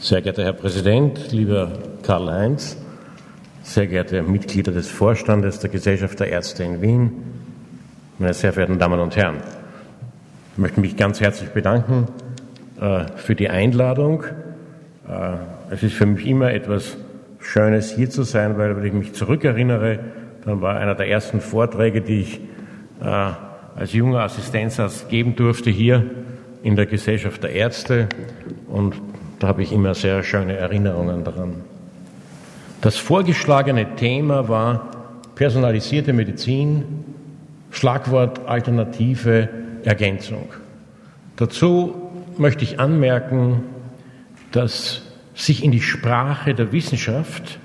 Sehr geehrter Herr Präsident, lieber Karl-Heinz, sehr geehrte Mitglieder des Vorstandes der Gesellschaft der Ärzte in Wien, meine sehr verehrten Damen und Herren. Ich möchte mich ganz herzlich bedanken äh, für die Einladung. Äh, es ist für mich immer etwas Schönes, hier zu sein, weil, wenn ich mich zurückerinnere, dann war einer der ersten Vorträge, die ich äh, als junger Assistenzarzt geben durfte, hier in der Gesellschaft der Ärzte. Und da habe ich immer sehr schöne Erinnerungen daran. Das vorgeschlagene Thema war personalisierte Medizin, Schlagwort alternative Ergänzung. Dazu möchte ich anmerken, dass sich in die Sprache der Wissenschaft,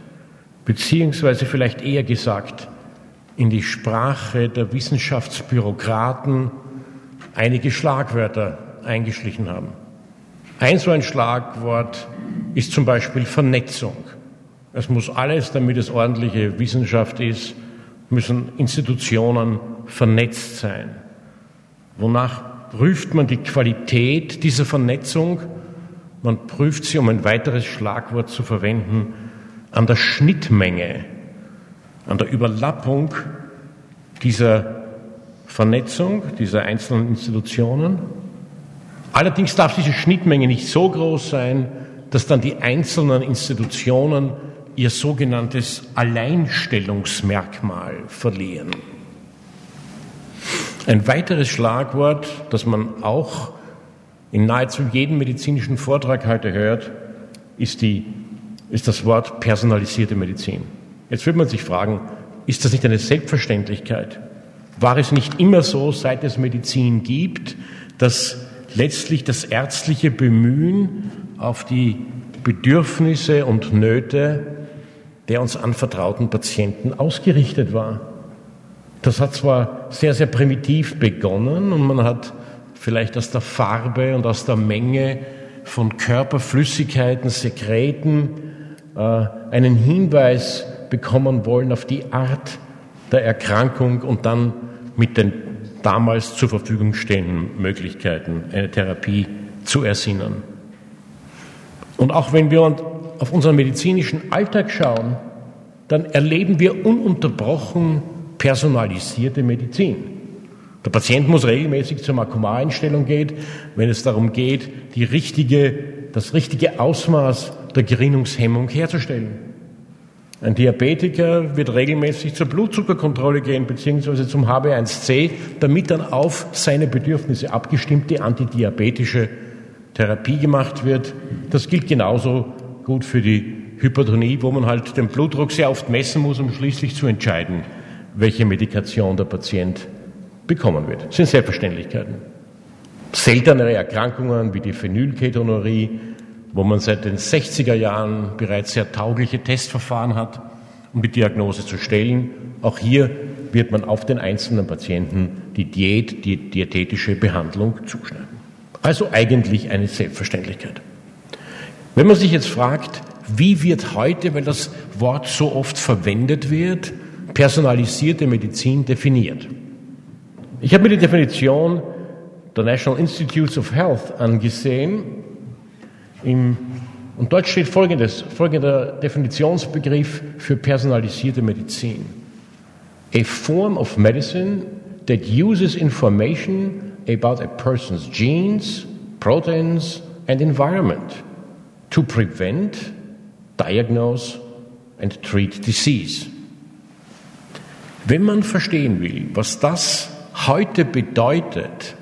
beziehungsweise vielleicht eher gesagt in die Sprache der Wissenschaftsbürokraten einige Schlagwörter eingeschlichen haben. Ein so ein Schlagwort ist zum Beispiel Vernetzung. Es muss alles, damit es ordentliche Wissenschaft ist, müssen Institutionen vernetzt sein. Wonach prüft man die Qualität dieser Vernetzung? Man prüft sie, um ein weiteres Schlagwort zu verwenden, an der Schnittmenge, an der Überlappung dieser Vernetzung, dieser einzelnen Institutionen. Allerdings darf diese Schnittmenge nicht so groß sein, dass dann die einzelnen Institutionen ihr sogenanntes Alleinstellungsmerkmal verlieren. Ein weiteres Schlagwort, das man auch in nahezu jedem medizinischen Vortrag heute hört, ist, die, ist das Wort personalisierte Medizin. Jetzt wird man sich fragen, ist das nicht eine Selbstverständlichkeit? War es nicht immer so, seit es Medizin gibt, dass letztlich das ärztliche Bemühen auf die Bedürfnisse und Nöte der uns anvertrauten Patienten ausgerichtet war. Das hat zwar sehr, sehr primitiv begonnen und man hat vielleicht aus der Farbe und aus der Menge von Körperflüssigkeiten, Sekreten äh, einen Hinweis bekommen wollen auf die Art der Erkrankung und dann mit den damals zur Verfügung stehenden Möglichkeiten eine Therapie zu ersinnen. Und auch wenn wir auf unseren medizinischen Alltag schauen, dann erleben wir ununterbrochen personalisierte Medizin. Der Patient muss regelmäßig zur Makumareinstellung gehen, wenn es darum geht, die richtige, das richtige Ausmaß der Gerinnungshemmung herzustellen. Ein Diabetiker wird regelmäßig zur Blutzuckerkontrolle gehen, beziehungsweise zum HB1C, damit dann auf seine Bedürfnisse abgestimmte antidiabetische Therapie gemacht wird. Das gilt genauso gut für die Hypertonie, wo man halt den Blutdruck sehr oft messen muss, um schließlich zu entscheiden, welche Medikation der Patient bekommen wird. Das sind Selbstverständlichkeiten. Seltenere Erkrankungen wie die Phenylketonurie, wo man seit den 60er Jahren bereits sehr taugliche Testverfahren hat, um die Diagnose zu stellen. Auch hier wird man auf den einzelnen Patienten die Diät, die diätetische Behandlung zuschneiden. Also eigentlich eine Selbstverständlichkeit. Wenn man sich jetzt fragt, wie wird heute, weil das Wort so oft verwendet wird, personalisierte Medizin definiert? Ich habe mir die Definition der National Institutes of Health angesehen. Im, und dort steht folgendes, folgender Definitionsbegriff für personalisierte Medizin. A form of medicine that uses information about a person's genes, proteins, and environment to prevent, diagnose, and treat disease. Wenn man verstehen will, was das heute bedeutet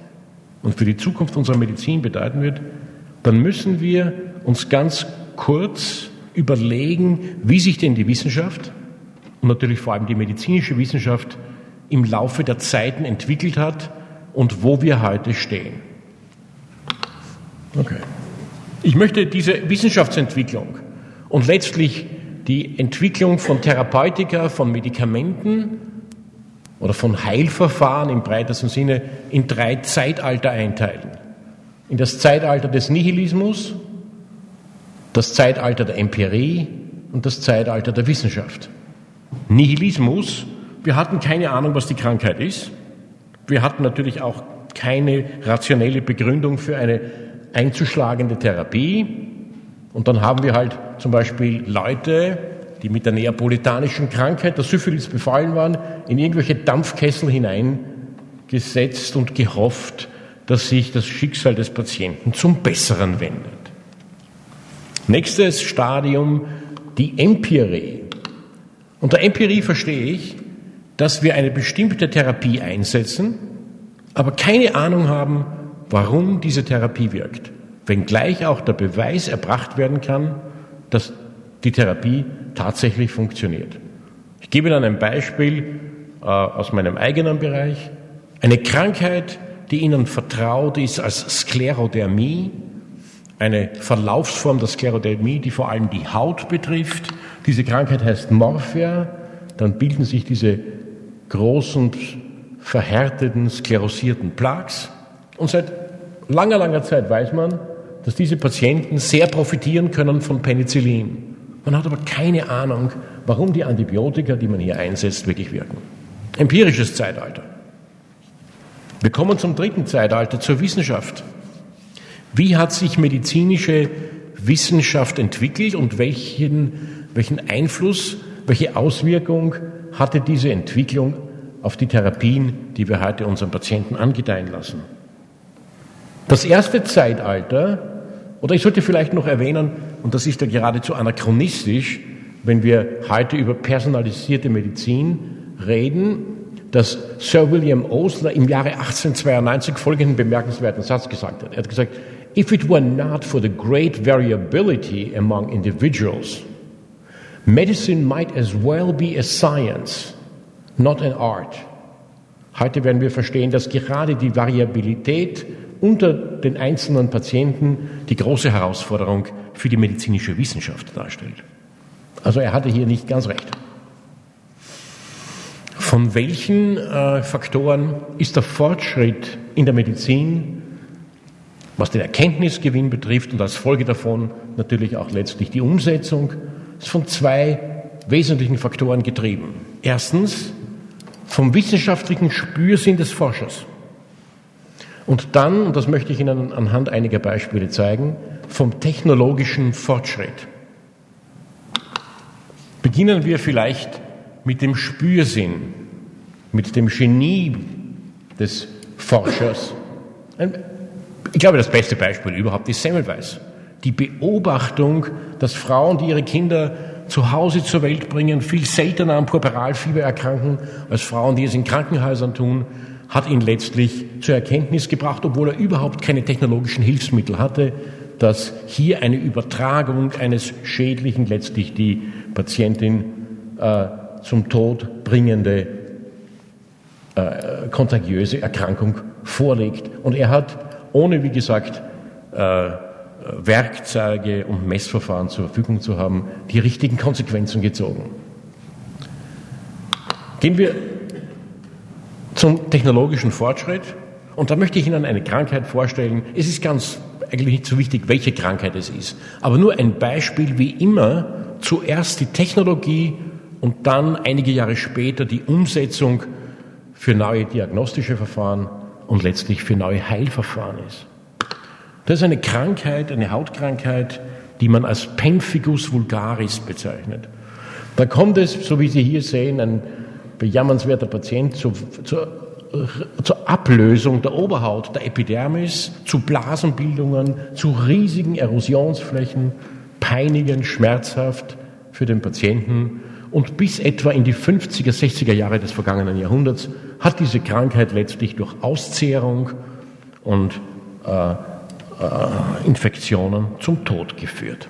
und für die Zukunft unserer Medizin bedeuten wird, dann müssen wir uns ganz kurz überlegen, wie sich denn die Wissenschaft und natürlich vor allem die medizinische Wissenschaft im Laufe der Zeiten entwickelt hat und wo wir heute stehen. Okay. Ich möchte diese Wissenschaftsentwicklung und letztlich die Entwicklung von Therapeutika, von Medikamenten oder von Heilverfahren im breitesten Sinne in drei Zeitalter einteilen. In das Zeitalter des Nihilismus, das Zeitalter der Empirie und das Zeitalter der Wissenschaft. Nihilismus, wir hatten keine Ahnung, was die Krankheit ist. Wir hatten natürlich auch keine rationelle Begründung für eine einzuschlagende Therapie. Und dann haben wir halt zum Beispiel Leute, die mit der neapolitanischen Krankheit, der Syphilis befallen waren, in irgendwelche Dampfkessel hineingesetzt und gehofft, dass sich das Schicksal des Patienten zum Besseren wendet. Nächstes Stadium, die Empirie. Unter Empirie verstehe ich, dass wir eine bestimmte Therapie einsetzen, aber keine Ahnung haben, warum diese Therapie wirkt. Wenngleich auch der Beweis erbracht werden kann, dass die Therapie tatsächlich funktioniert. Ich gebe Ihnen ein Beispiel äh, aus meinem eigenen Bereich. Eine Krankheit, die Ihnen vertraut ist als Sklerodermie, eine Verlaufsform der Sklerodermie, die vor allem die Haut betrifft. Diese Krankheit heißt Morphia. Dann bilden sich diese großen, verhärteten, sklerosierten Plaques. Und seit langer, langer Zeit weiß man, dass diese Patienten sehr profitieren können von Penicillin. Man hat aber keine Ahnung, warum die Antibiotika, die man hier einsetzt, wirklich wirken. Empirisches Zeitalter. Wir kommen zum dritten Zeitalter, zur Wissenschaft. Wie hat sich medizinische Wissenschaft entwickelt und welchen, welchen Einfluss, welche Auswirkung hatte diese Entwicklung auf die Therapien, die wir heute unseren Patienten angedeihen lassen? Das erste Zeitalter oder ich sollte vielleicht noch erwähnen, und das ist ja geradezu anachronistisch, wenn wir heute über personalisierte Medizin reden, dass Sir William Osler im Jahre 1892 folgenden bemerkenswerten Satz gesagt hat. Er hat gesagt, if it were not for the great variability among individuals, medicine might as well be a science, not an art. Heute werden wir verstehen, dass gerade die Variabilität unter den einzelnen Patienten die große Herausforderung für die medizinische Wissenschaft darstellt. Also er hatte hier nicht ganz recht. Von welchen äh, Faktoren ist der Fortschritt in der Medizin, was den Erkenntnisgewinn betrifft und als Folge davon natürlich auch letztlich die Umsetzung, ist von zwei wesentlichen Faktoren getrieben. Erstens vom wissenschaftlichen Spürsinn des Forschers. Und dann, und das möchte ich Ihnen anhand einiger Beispiele zeigen, vom technologischen Fortschritt. Beginnen wir vielleicht mit dem Spürsinn, mit dem Genie des Forschers. Ich glaube, das beste Beispiel überhaupt ist Semmelweis. Die Beobachtung, dass Frauen, die ihre Kinder zu Hause zur Welt bringen, viel seltener an Purpuralfieber erkranken als Frauen, die es in Krankenhäusern tun, hat ihn letztlich zur Erkenntnis gebracht, obwohl er überhaupt keine technologischen Hilfsmittel hatte, dass hier eine Übertragung eines schädlichen, letztlich die Patientin äh, zum Tod bringende äh, kontagiöse Erkrankung vorliegt. Und er hat, ohne wie gesagt, äh, Werkzeuge und Messverfahren zur Verfügung zu haben, die richtigen Konsequenzen gezogen. Gehen wir zum technologischen Fortschritt. Und da möchte ich Ihnen eine Krankheit vorstellen. Es ist ganz eigentlich nicht so wichtig, welche Krankheit es ist, aber nur ein Beispiel, wie immer zuerst die Technologie und dann einige Jahre später die Umsetzung für neue diagnostische Verfahren und letztlich für neue Heilverfahren ist. Das ist eine Krankheit, eine Hautkrankheit, die man als Pemphigus vulgaris bezeichnet. Da kommt es, so wie Sie hier sehen, ein bejammernswerter Patient zu, zu, zur Ablösung der Oberhaut, der Epidermis, zu Blasenbildungen, zu riesigen Erosionsflächen, peinigend, schmerzhaft für den Patienten. Und bis etwa in die 50er, 60er Jahre des vergangenen Jahrhunderts hat diese Krankheit letztlich durch Auszehrung und äh, äh, Infektionen zum Tod geführt.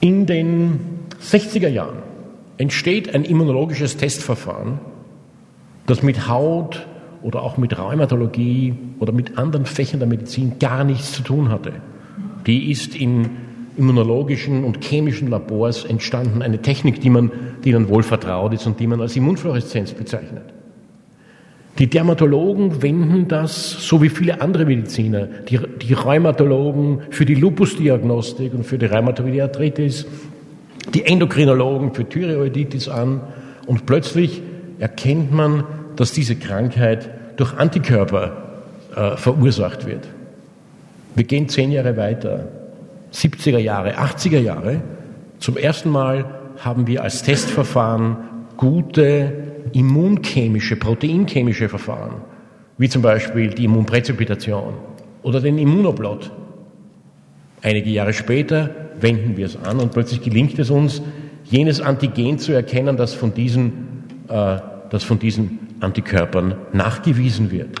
In den 60er Jahren entsteht ein immunologisches Testverfahren, das mit Haut oder auch mit Rheumatologie oder mit anderen Fächern der Medizin gar nichts zu tun hatte. Die ist in immunologischen und chemischen Labors entstanden, eine Technik, die man, die Ihnen wohl vertraut ist und die man als Immunfluoreszenz bezeichnet. Die Dermatologen wenden das, so wie viele andere Mediziner, die, die Rheumatologen für die Lupusdiagnostik und für die Rheumatoide Arthritis, die Endokrinologen für Thyreoiditis an und plötzlich erkennt man, dass diese Krankheit durch Antikörper äh, verursacht wird. Wir gehen zehn Jahre weiter, 70er Jahre, 80er Jahre. Zum ersten Mal haben wir als Testverfahren gute immunchemische, proteinchemische Verfahren, wie zum Beispiel die Immunpräzipitation oder den Immunoblot. Einige Jahre später wenden wir es an und plötzlich gelingt es uns, jenes Antigen zu erkennen, das von diesen, äh, das von diesen Antikörpern nachgewiesen wird.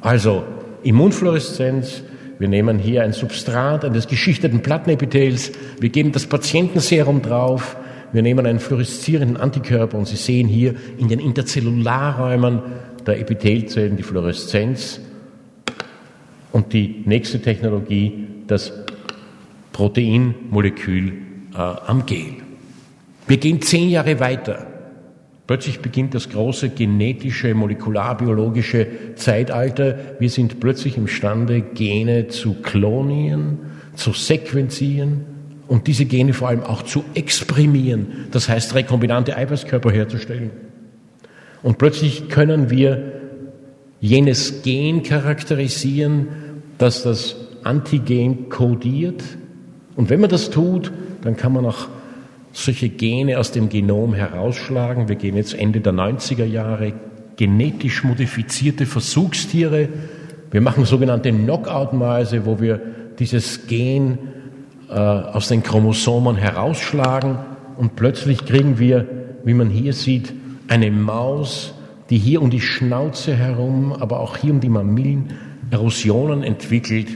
Also Immunfluoreszenz, wir nehmen hier ein Substrat eines geschichteten Plattenepithels, wir geben das Patientenserum drauf, wir nehmen einen fluoreszierenden Antikörper und Sie sehen hier in den Interzellularräumen der Epithelzellen die Fluoreszenz und die nächste Technologie, das Proteinmolekül äh, am Gel. Wir gehen zehn Jahre weiter. Plötzlich beginnt das große genetische, molekularbiologische Zeitalter. Wir sind plötzlich imstande, Gene zu klonieren, zu sequenzieren und diese Gene vor allem auch zu exprimieren, das heißt rekombinante Eiweißkörper herzustellen. Und plötzlich können wir jenes Gen charakterisieren, das das Antigen kodiert. Und wenn man das tut, dann kann man auch solche Gene aus dem Genom herausschlagen. Wir gehen jetzt Ende der 90er Jahre, genetisch modifizierte Versuchstiere. Wir machen sogenannte Knockout-Mäuse, wo wir dieses Gen äh, aus den Chromosomen herausschlagen und plötzlich kriegen wir, wie man hier sieht, eine Maus, die hier um die Schnauze herum, aber auch hier um die Mamillen Erosionen entwickelt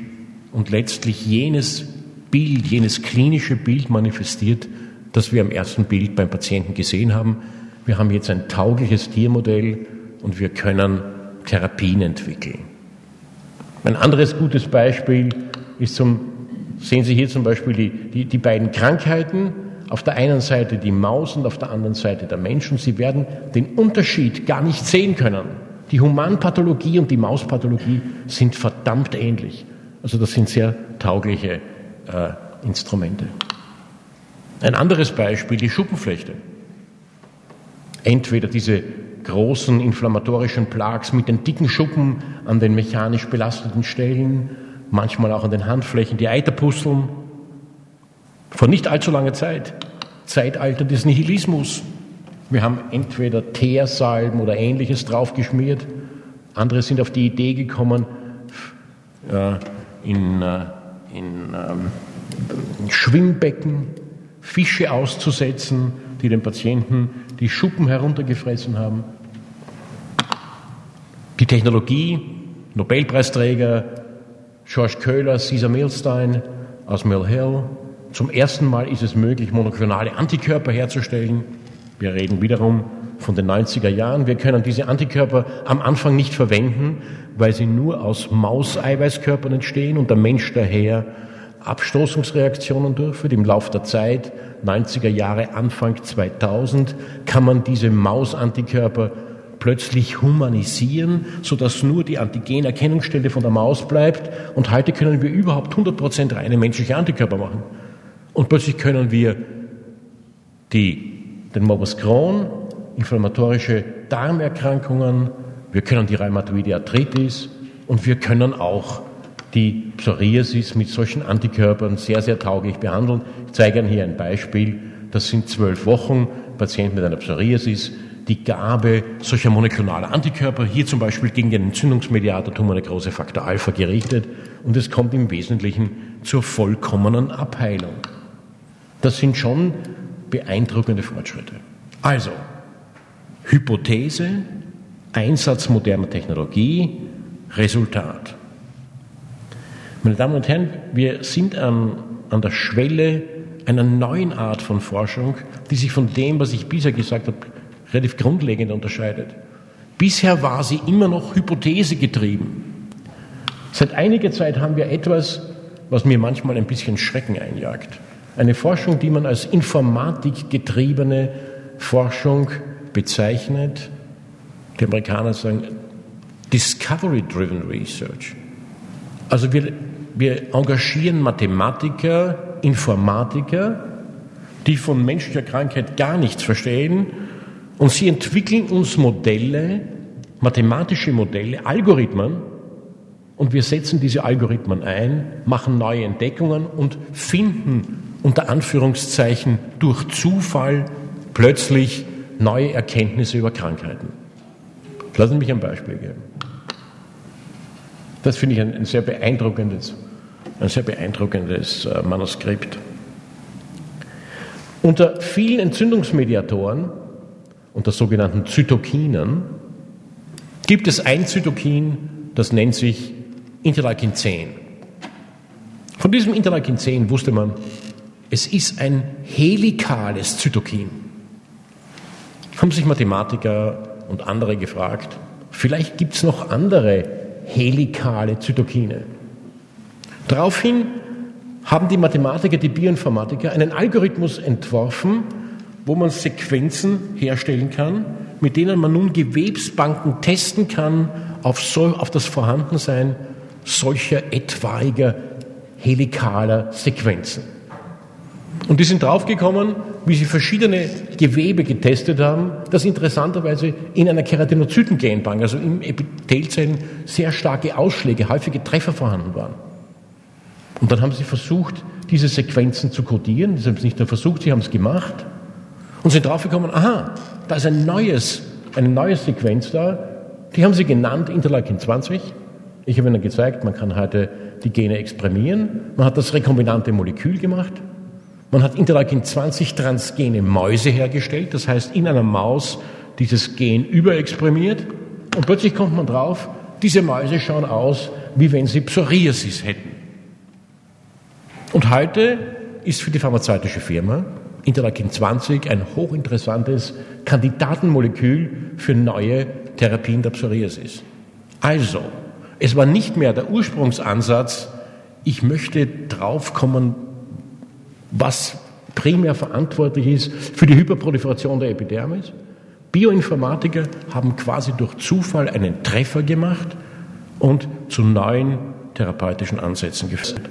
und letztlich jenes Bild, jenes klinische Bild manifestiert, das wir am ersten Bild beim Patienten gesehen haben. Wir haben jetzt ein taugliches Tiermodell und wir können Therapien entwickeln. Ein anderes gutes Beispiel ist zum, sehen Sie hier zum Beispiel die, die, die beiden Krankheiten. Auf der einen Seite die Maus und auf der anderen Seite der Mensch. Und Sie werden den Unterschied gar nicht sehen können. Die Humanpathologie und die Mauspathologie sind verdammt ähnlich. Also das sind sehr taugliche äh, Instrumente. Ein anderes Beispiel, die Schuppenflechte. Entweder diese großen inflammatorischen Plaques mit den dicken Schuppen an den mechanisch belasteten Stellen, manchmal auch an den Handflächen, die Eiterpusteln. Vor nicht allzu langer Zeit, Zeitalter des Nihilismus. Wir haben entweder Teersalben oder ähnliches draufgeschmiert. Andere sind auf die Idee gekommen, äh, in, äh, in, ähm, in Schwimmbecken Fische auszusetzen, die den Patienten die Schuppen heruntergefressen haben. Die Technologie, Nobelpreisträger George Köhler, Caesar Milstein aus Mill Hill. Zum ersten Mal ist es möglich, monoklonale Antikörper herzustellen. Wir reden wiederum von den 90er Jahren. Wir können diese Antikörper am Anfang nicht verwenden, weil sie nur aus Mauseiweißkörpern entstehen und der Mensch daher Abstoßungsreaktionen durchführt. Im Laufe der Zeit, 90er Jahre, Anfang 2000, kann man diese Mausantikörper plötzlich humanisieren, sodass nur die Antigenerkennungsstelle von der Maus bleibt. Und heute können wir überhaupt 100% reine menschliche Antikörper machen. Und plötzlich können wir die, den Morbus Crohn, inflammatorische Darmerkrankungen, wir können die Rheumatoide Arthritis und wir können auch die Psoriasis mit solchen Antikörpern sehr, sehr tauglich behandeln. Ich zeige Ihnen hier ein Beispiel. Das sind zwölf Wochen, Patient mit einer Psoriasis, die Gabe solcher monoklonaler Antikörper, hier zum Beispiel gegen den Entzündungsmediator Tumornekrose Faktor Alpha gerichtet und es kommt im Wesentlichen zur vollkommenen Abheilung. Das sind schon beeindruckende Fortschritte. Also, Hypothese, Einsatz moderner Technologie, Resultat. Meine Damen und Herren, wir sind an, an der Schwelle einer neuen Art von Forschung, die sich von dem, was ich bisher gesagt habe, relativ grundlegend unterscheidet. Bisher war sie immer noch Hypothese getrieben. Seit einiger Zeit haben wir etwas, was mir manchmal ein bisschen Schrecken einjagt. Eine Forschung, die man als informatikgetriebene Forschung bezeichnet. Die Amerikaner sagen Discovery-driven Research. Also wir wir engagieren Mathematiker, Informatiker, die von menschlicher Krankheit gar nichts verstehen und sie entwickeln uns Modelle, mathematische Modelle, Algorithmen, und wir setzen diese Algorithmen ein, machen neue Entdeckungen und finden unter Anführungszeichen durch Zufall plötzlich neue Erkenntnisse über Krankheiten. Lassen Sie mich ein Beispiel geben. Das finde ich ein, ein, sehr beeindruckendes, ein sehr beeindruckendes äh, Manuskript. Unter vielen Entzündungsmediatoren, unter sogenannten Zytokinen, gibt es ein Zytokin, das nennt sich Interleukin 10. Von diesem Interleukin 10 wusste man, es ist ein helikales Zytokin. Haben sich Mathematiker und andere gefragt, vielleicht gibt es noch andere helikale Zytokine. Daraufhin haben die Mathematiker, die Bioinformatiker einen Algorithmus entworfen, wo man Sequenzen herstellen kann, mit denen man nun Gewebsbanken testen kann auf, so, auf das Vorhandensein solcher etwaiger helikaler Sequenzen. Und die sind draufgekommen, wie sie verschiedene Gewebe getestet haben, dass interessanterweise in einer Keratinozytengenbank, also im Epithelzellen, sehr starke Ausschläge, häufige Treffer vorhanden waren. Und dann haben sie versucht, diese Sequenzen zu codieren. Sie haben es nicht nur versucht, sie haben es gemacht und sind draufgekommen, aha, da ist ein neues, eine neue Sequenz da. Die haben sie genannt Interleukin 20. Ich habe Ihnen gezeigt, man kann heute die Gene exprimieren. Man hat das rekombinante Molekül gemacht. Man hat Interleukin 20 transgene Mäuse hergestellt, das heißt in einer Maus dieses Gen überexprimiert und plötzlich kommt man drauf, diese Mäuse schauen aus, wie wenn sie Psoriasis hätten. Und heute ist für die pharmazeutische Firma Interleukin 20 ein hochinteressantes Kandidatenmolekül für neue Therapien der Psoriasis. Also, es war nicht mehr der Ursprungsansatz, ich möchte draufkommen, was primär verantwortlich ist für die Hyperproliferation der Epidermis. Bioinformatiker haben quasi durch Zufall einen Treffer gemacht und zu neuen therapeutischen Ansätzen geführt.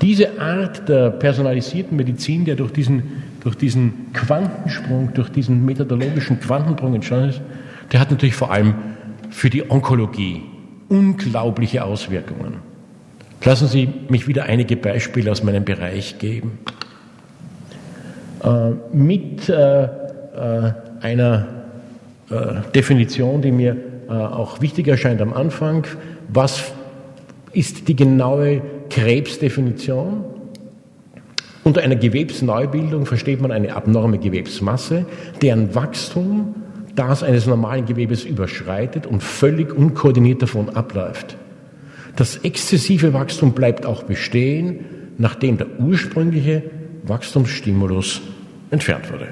Diese Art der personalisierten Medizin, der durch diesen, durch diesen Quantensprung, durch diesen methodologischen Quantensprung entstanden ist, der hat natürlich vor allem für die Onkologie unglaubliche Auswirkungen. Lassen Sie mich wieder einige Beispiele aus meinem Bereich geben. Äh, mit äh, äh, einer äh, Definition, die mir äh, auch wichtig erscheint am Anfang, was ist die genaue Krebsdefinition? Unter einer Gewebsneubildung versteht man eine abnorme Gewebsmasse, deren Wachstum das eines normalen Gewebes überschreitet und völlig unkoordiniert davon abläuft. Das exzessive Wachstum bleibt auch bestehen, nachdem der ursprüngliche Wachstumsstimulus entfernt wurde.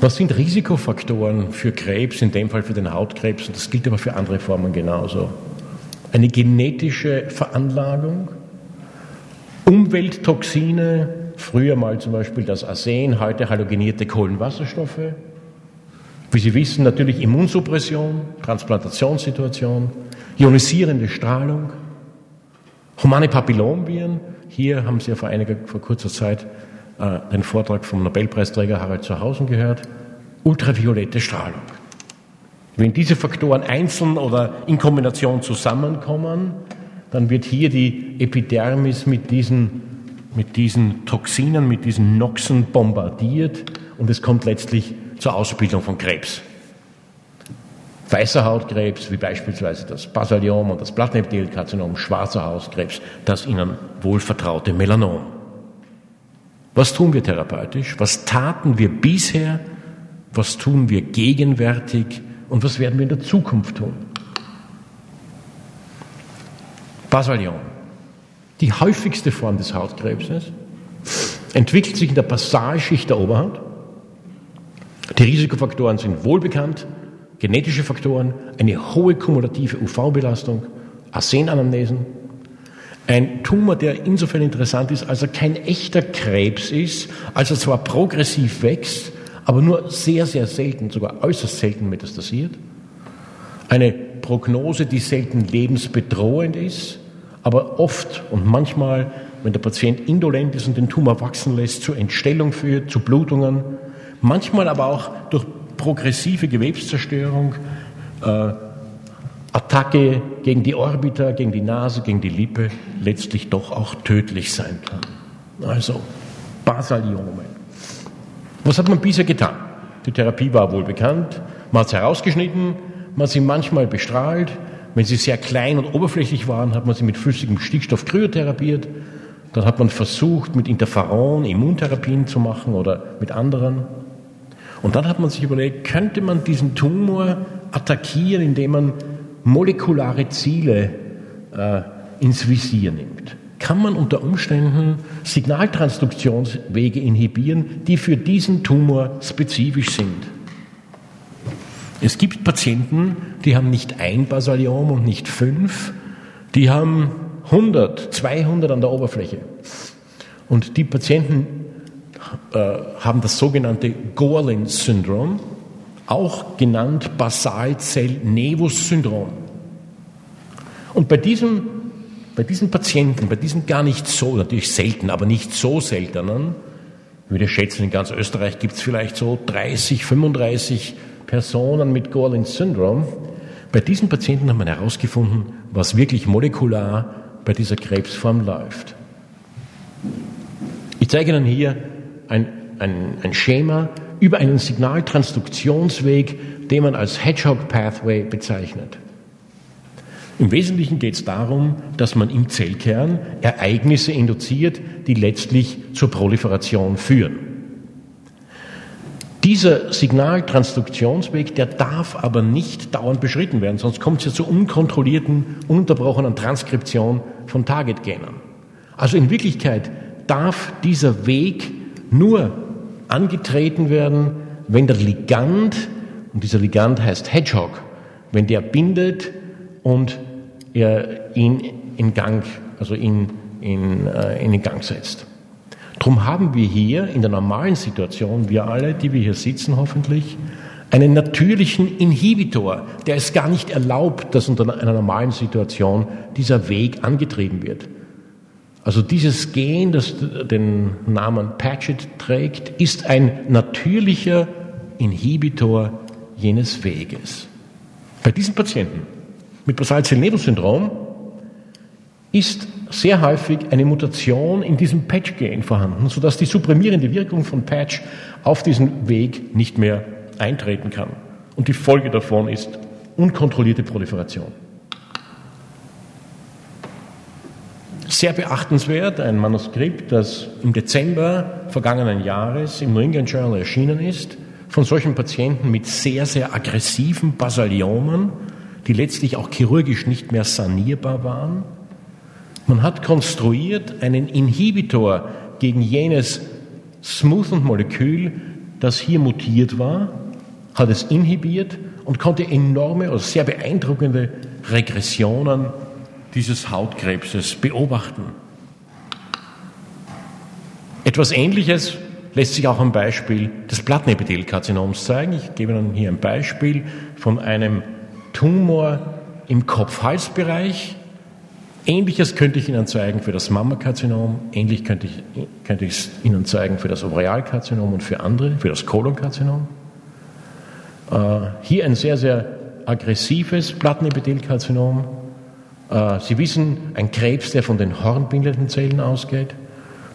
Was sind Risikofaktoren für Krebs, in dem Fall für den Hautkrebs, und das gilt aber für andere Formen genauso? Eine genetische Veranlagung, Umwelttoxine, früher mal zum Beispiel das Arsen, heute halogenierte Kohlenwasserstoffe, wie Sie wissen, natürlich Immunsuppression, Transplantationssituation, ionisierende Strahlung, humane Papillomviren. Hier haben Sie ja vor, einiger, vor kurzer Zeit äh, den Vortrag vom Nobelpreisträger Harald Zuhausen gehört. Ultraviolette Strahlung. Wenn diese Faktoren einzeln oder in Kombination zusammenkommen, dann wird hier die Epidermis mit diesen, mit diesen Toxinen, mit diesen Noxen bombardiert und es kommt letztlich zur Ausbildung von Krebs. Weißer Hautkrebs, wie beispielsweise das Basaliom und das Plattenepithelkarzinom, schwarzer Hautkrebs, das Ihnen wohlvertraute Melanom. Was tun wir therapeutisch? Was taten wir bisher? Was tun wir gegenwärtig? Und was werden wir in der Zukunft tun? Basaliom, die häufigste Form des Hautkrebses, entwickelt sich in der Basalschicht der Oberhaut die Risikofaktoren sind wohlbekannt, genetische Faktoren, eine hohe kumulative UV-Belastung, Arsenanamnesen, ein Tumor, der insofern interessant ist, als er kein echter Krebs ist, als er zwar progressiv wächst, aber nur sehr, sehr selten, sogar äußerst selten metastasiert. Eine Prognose, die selten lebensbedrohend ist, aber oft und manchmal, wenn der Patient indolent ist und den Tumor wachsen lässt, zur Entstellung führt, zu Blutungen, manchmal aber auch durch progressive Gewebszerstörung, äh, Attacke gegen die Orbiter, gegen die Nase, gegen die Lippe letztlich doch auch tödlich sein kann. Also Basaliome. Was hat man bisher getan? Die Therapie war wohl bekannt. Man hat sie herausgeschnitten, man hat sie manchmal bestrahlt. Wenn sie sehr klein und oberflächlich waren, hat man sie mit flüssigem Stickstoff kryotherapiert. Dann hat man versucht, mit Interferon Immuntherapien zu machen oder mit anderen. Und dann hat man sich überlegt, könnte man diesen Tumor attackieren, indem man molekulare Ziele äh, ins Visier nimmt? Kann man unter Umständen Signaltransduktionswege inhibieren, die für diesen Tumor spezifisch sind? Es gibt Patienten, die haben nicht ein Basaliom und nicht fünf, die haben 100, 200 an der Oberfläche. Und die Patienten haben das sogenannte Gorlin-Syndrom, auch genannt Basalzell-Nevus-Syndrom. Und bei diesem, bei diesen Patienten, bei diesen gar nicht so, natürlich selten, aber nicht so seltenen, ich würde schätzen, in ganz Österreich gibt es vielleicht so 30, 35 Personen mit Gorlin-Syndrom. Bei diesen Patienten hat man herausgefunden, was wirklich molekular bei dieser Krebsform läuft. Ich zeige Ihnen hier ein, ein, ein Schema über einen Signaltransduktionsweg, den man als Hedgehog Pathway bezeichnet. Im Wesentlichen geht es darum, dass man im Zellkern Ereignisse induziert, die letztlich zur Proliferation führen. Dieser Signaltransduktionsweg, der darf aber nicht dauernd beschritten werden, sonst kommt es ja zur unkontrollierten, ununterbrochenen Transkription von Targetgenen. Also in Wirklichkeit darf dieser Weg nur angetreten werden, wenn der Ligand, und dieser Ligand heißt Hedgehog, wenn der bindet und er ihn in Gang, also in, in, äh, in den Gang setzt. Darum haben wir hier in der normalen Situation, wir alle, die wir hier sitzen hoffentlich, einen natürlichen Inhibitor, der es gar nicht erlaubt, dass unter einer normalen Situation dieser Weg angetrieben wird. Also dieses Gen, das den Namen Patchett trägt, ist ein natürlicher Inhibitor jenes Weges. Bei diesen Patienten mit Basalzell-Nebel-Syndrom ist sehr häufig eine Mutation in diesem Patch-Gen vorhanden, sodass die supprimierende Wirkung von Patch auf diesen Weg nicht mehr eintreten kann. Und die Folge davon ist unkontrollierte Proliferation. Sehr beachtenswert, ein Manuskript, das im Dezember vergangenen Jahres im New England Journal erschienen ist, von solchen Patienten mit sehr, sehr aggressiven Basaliomen, die letztlich auch chirurgisch nicht mehr sanierbar waren. Man hat konstruiert einen Inhibitor gegen jenes Smoothend-Molekül, das hier mutiert war, hat es inhibiert und konnte enorme oder sehr beeindruckende Regressionen dieses Hautkrebses beobachten. Etwas Ähnliches lässt sich auch am Beispiel des Plattenepithelkarzinoms zeigen. Ich gebe Ihnen hier ein Beispiel von einem Tumor im Kopf-Hals-Bereich, Ähnliches könnte ich Ihnen zeigen für das Mammakarzinom, ähnlich könnte ich, könnte Ihnen zeigen für das Ovarialkarzinom und für andere, für das Kolonkarzinom. Äh, hier ein sehr, sehr aggressives Plattenepithelkarzinom. Äh, Sie wissen, ein Krebs, der von den hornbildenden Zellen ausgeht,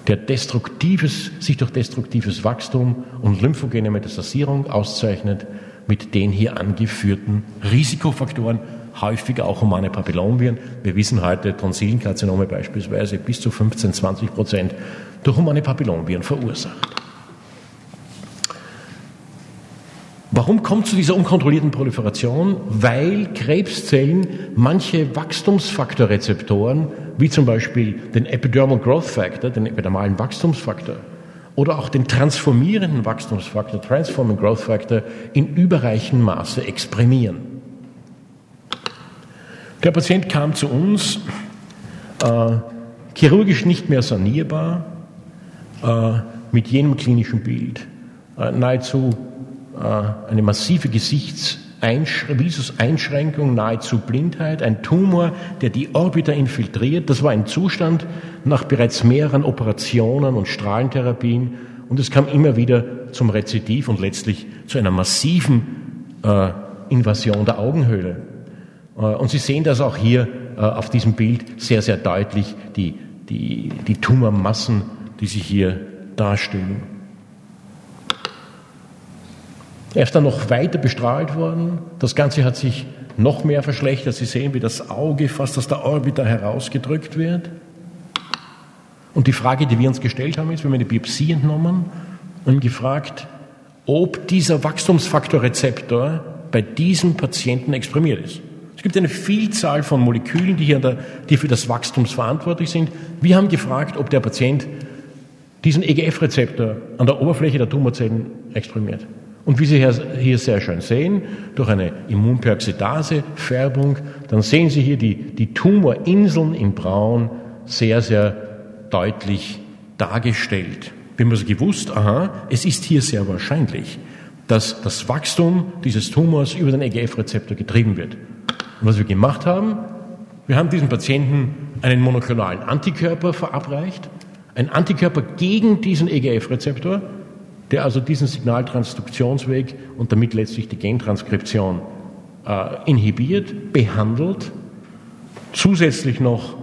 der destruktives, sich durch destruktives Wachstum und lymphogene Metastasierung auszeichnet, mit den hier angeführten Risikofaktoren häufiger auch humane Papillonviren. Wir wissen heute, Tonsillenkarzinome beispielsweise bis zu 15, 20 Prozent durch humane Papillonviren verursacht. Warum kommt zu dieser unkontrollierten Proliferation? Weil Krebszellen manche Wachstumsfaktorrezeptoren, wie zum Beispiel den Epidermal Growth Factor, den epidermalen Wachstumsfaktor, oder auch den transformierenden Wachstumsfaktor, Transforming Growth Factor, in überreichem Maße exprimieren. Der Patient kam zu uns, äh, chirurgisch nicht mehr sanierbar, äh, mit jenem klinischen Bild. Äh, nahezu eine massive Gesichtseinschränkung, nahezu Blindheit, ein Tumor, der die Orbiter infiltriert. Das war ein Zustand nach bereits mehreren Operationen und Strahlentherapien und es kam immer wieder zum Rezidiv und letztlich zu einer massiven äh, Invasion der Augenhöhle. Äh, und Sie sehen das auch hier äh, auf diesem Bild sehr, sehr deutlich, die, die, die Tumormassen, die sich hier darstellen. Er ist dann noch weiter bestrahlt worden. Das Ganze hat sich noch mehr verschlechtert. Sie sehen, wie das Auge fast aus der Orbita herausgedrückt wird. Und die Frage, die wir uns gestellt haben, ist, wir haben eine Biopsie entnommen und gefragt, ob dieser Wachstumsfaktorrezeptor bei diesem Patienten exprimiert ist. Es gibt eine Vielzahl von Molekülen, die, hier der, die für das Wachstum verantwortlich sind. Wir haben gefragt, ob der Patient diesen EGF-Rezeptor an der Oberfläche der Tumorzellen exprimiert. Und wie Sie hier sehr schön sehen, durch eine Immunperoxidase-Färbung, dann sehen Sie hier die, die Tumorinseln in Braun sehr, sehr deutlich dargestellt. Wir haben also gewusst, aha, es ist hier sehr wahrscheinlich, dass das Wachstum dieses Tumors über den EGF-Rezeptor getrieben wird. Und was wir gemacht haben, wir haben diesem Patienten einen monoklonalen Antikörper verabreicht, einen Antikörper gegen diesen EGF-Rezeptor, der also diesen Signaltransduktionsweg und damit letztlich die Gentranskription äh, inhibiert, behandelt, zusätzlich noch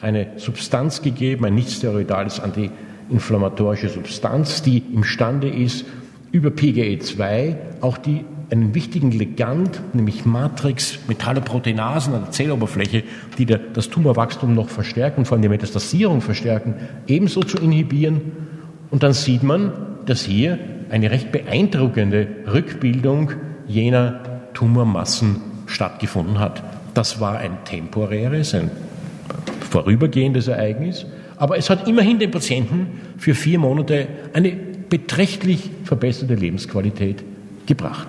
eine Substanz gegeben, ein nicht-steroidales antiinflammatorische Substanz, die imstande ist, über PGE2 auch die einen wichtigen Legand, nämlich Matrix, Metalloproteinasen an der Zelloberfläche, die der, das Tumorwachstum noch verstärken, vor allem die Metastasierung verstärken, ebenso zu inhibieren. Und dann sieht man, dass hier eine recht beeindruckende Rückbildung jener Tumormassen stattgefunden hat. Das war ein temporäres, ein vorübergehendes Ereignis, aber es hat immerhin den Patienten für vier Monate eine beträchtlich verbesserte Lebensqualität gebracht.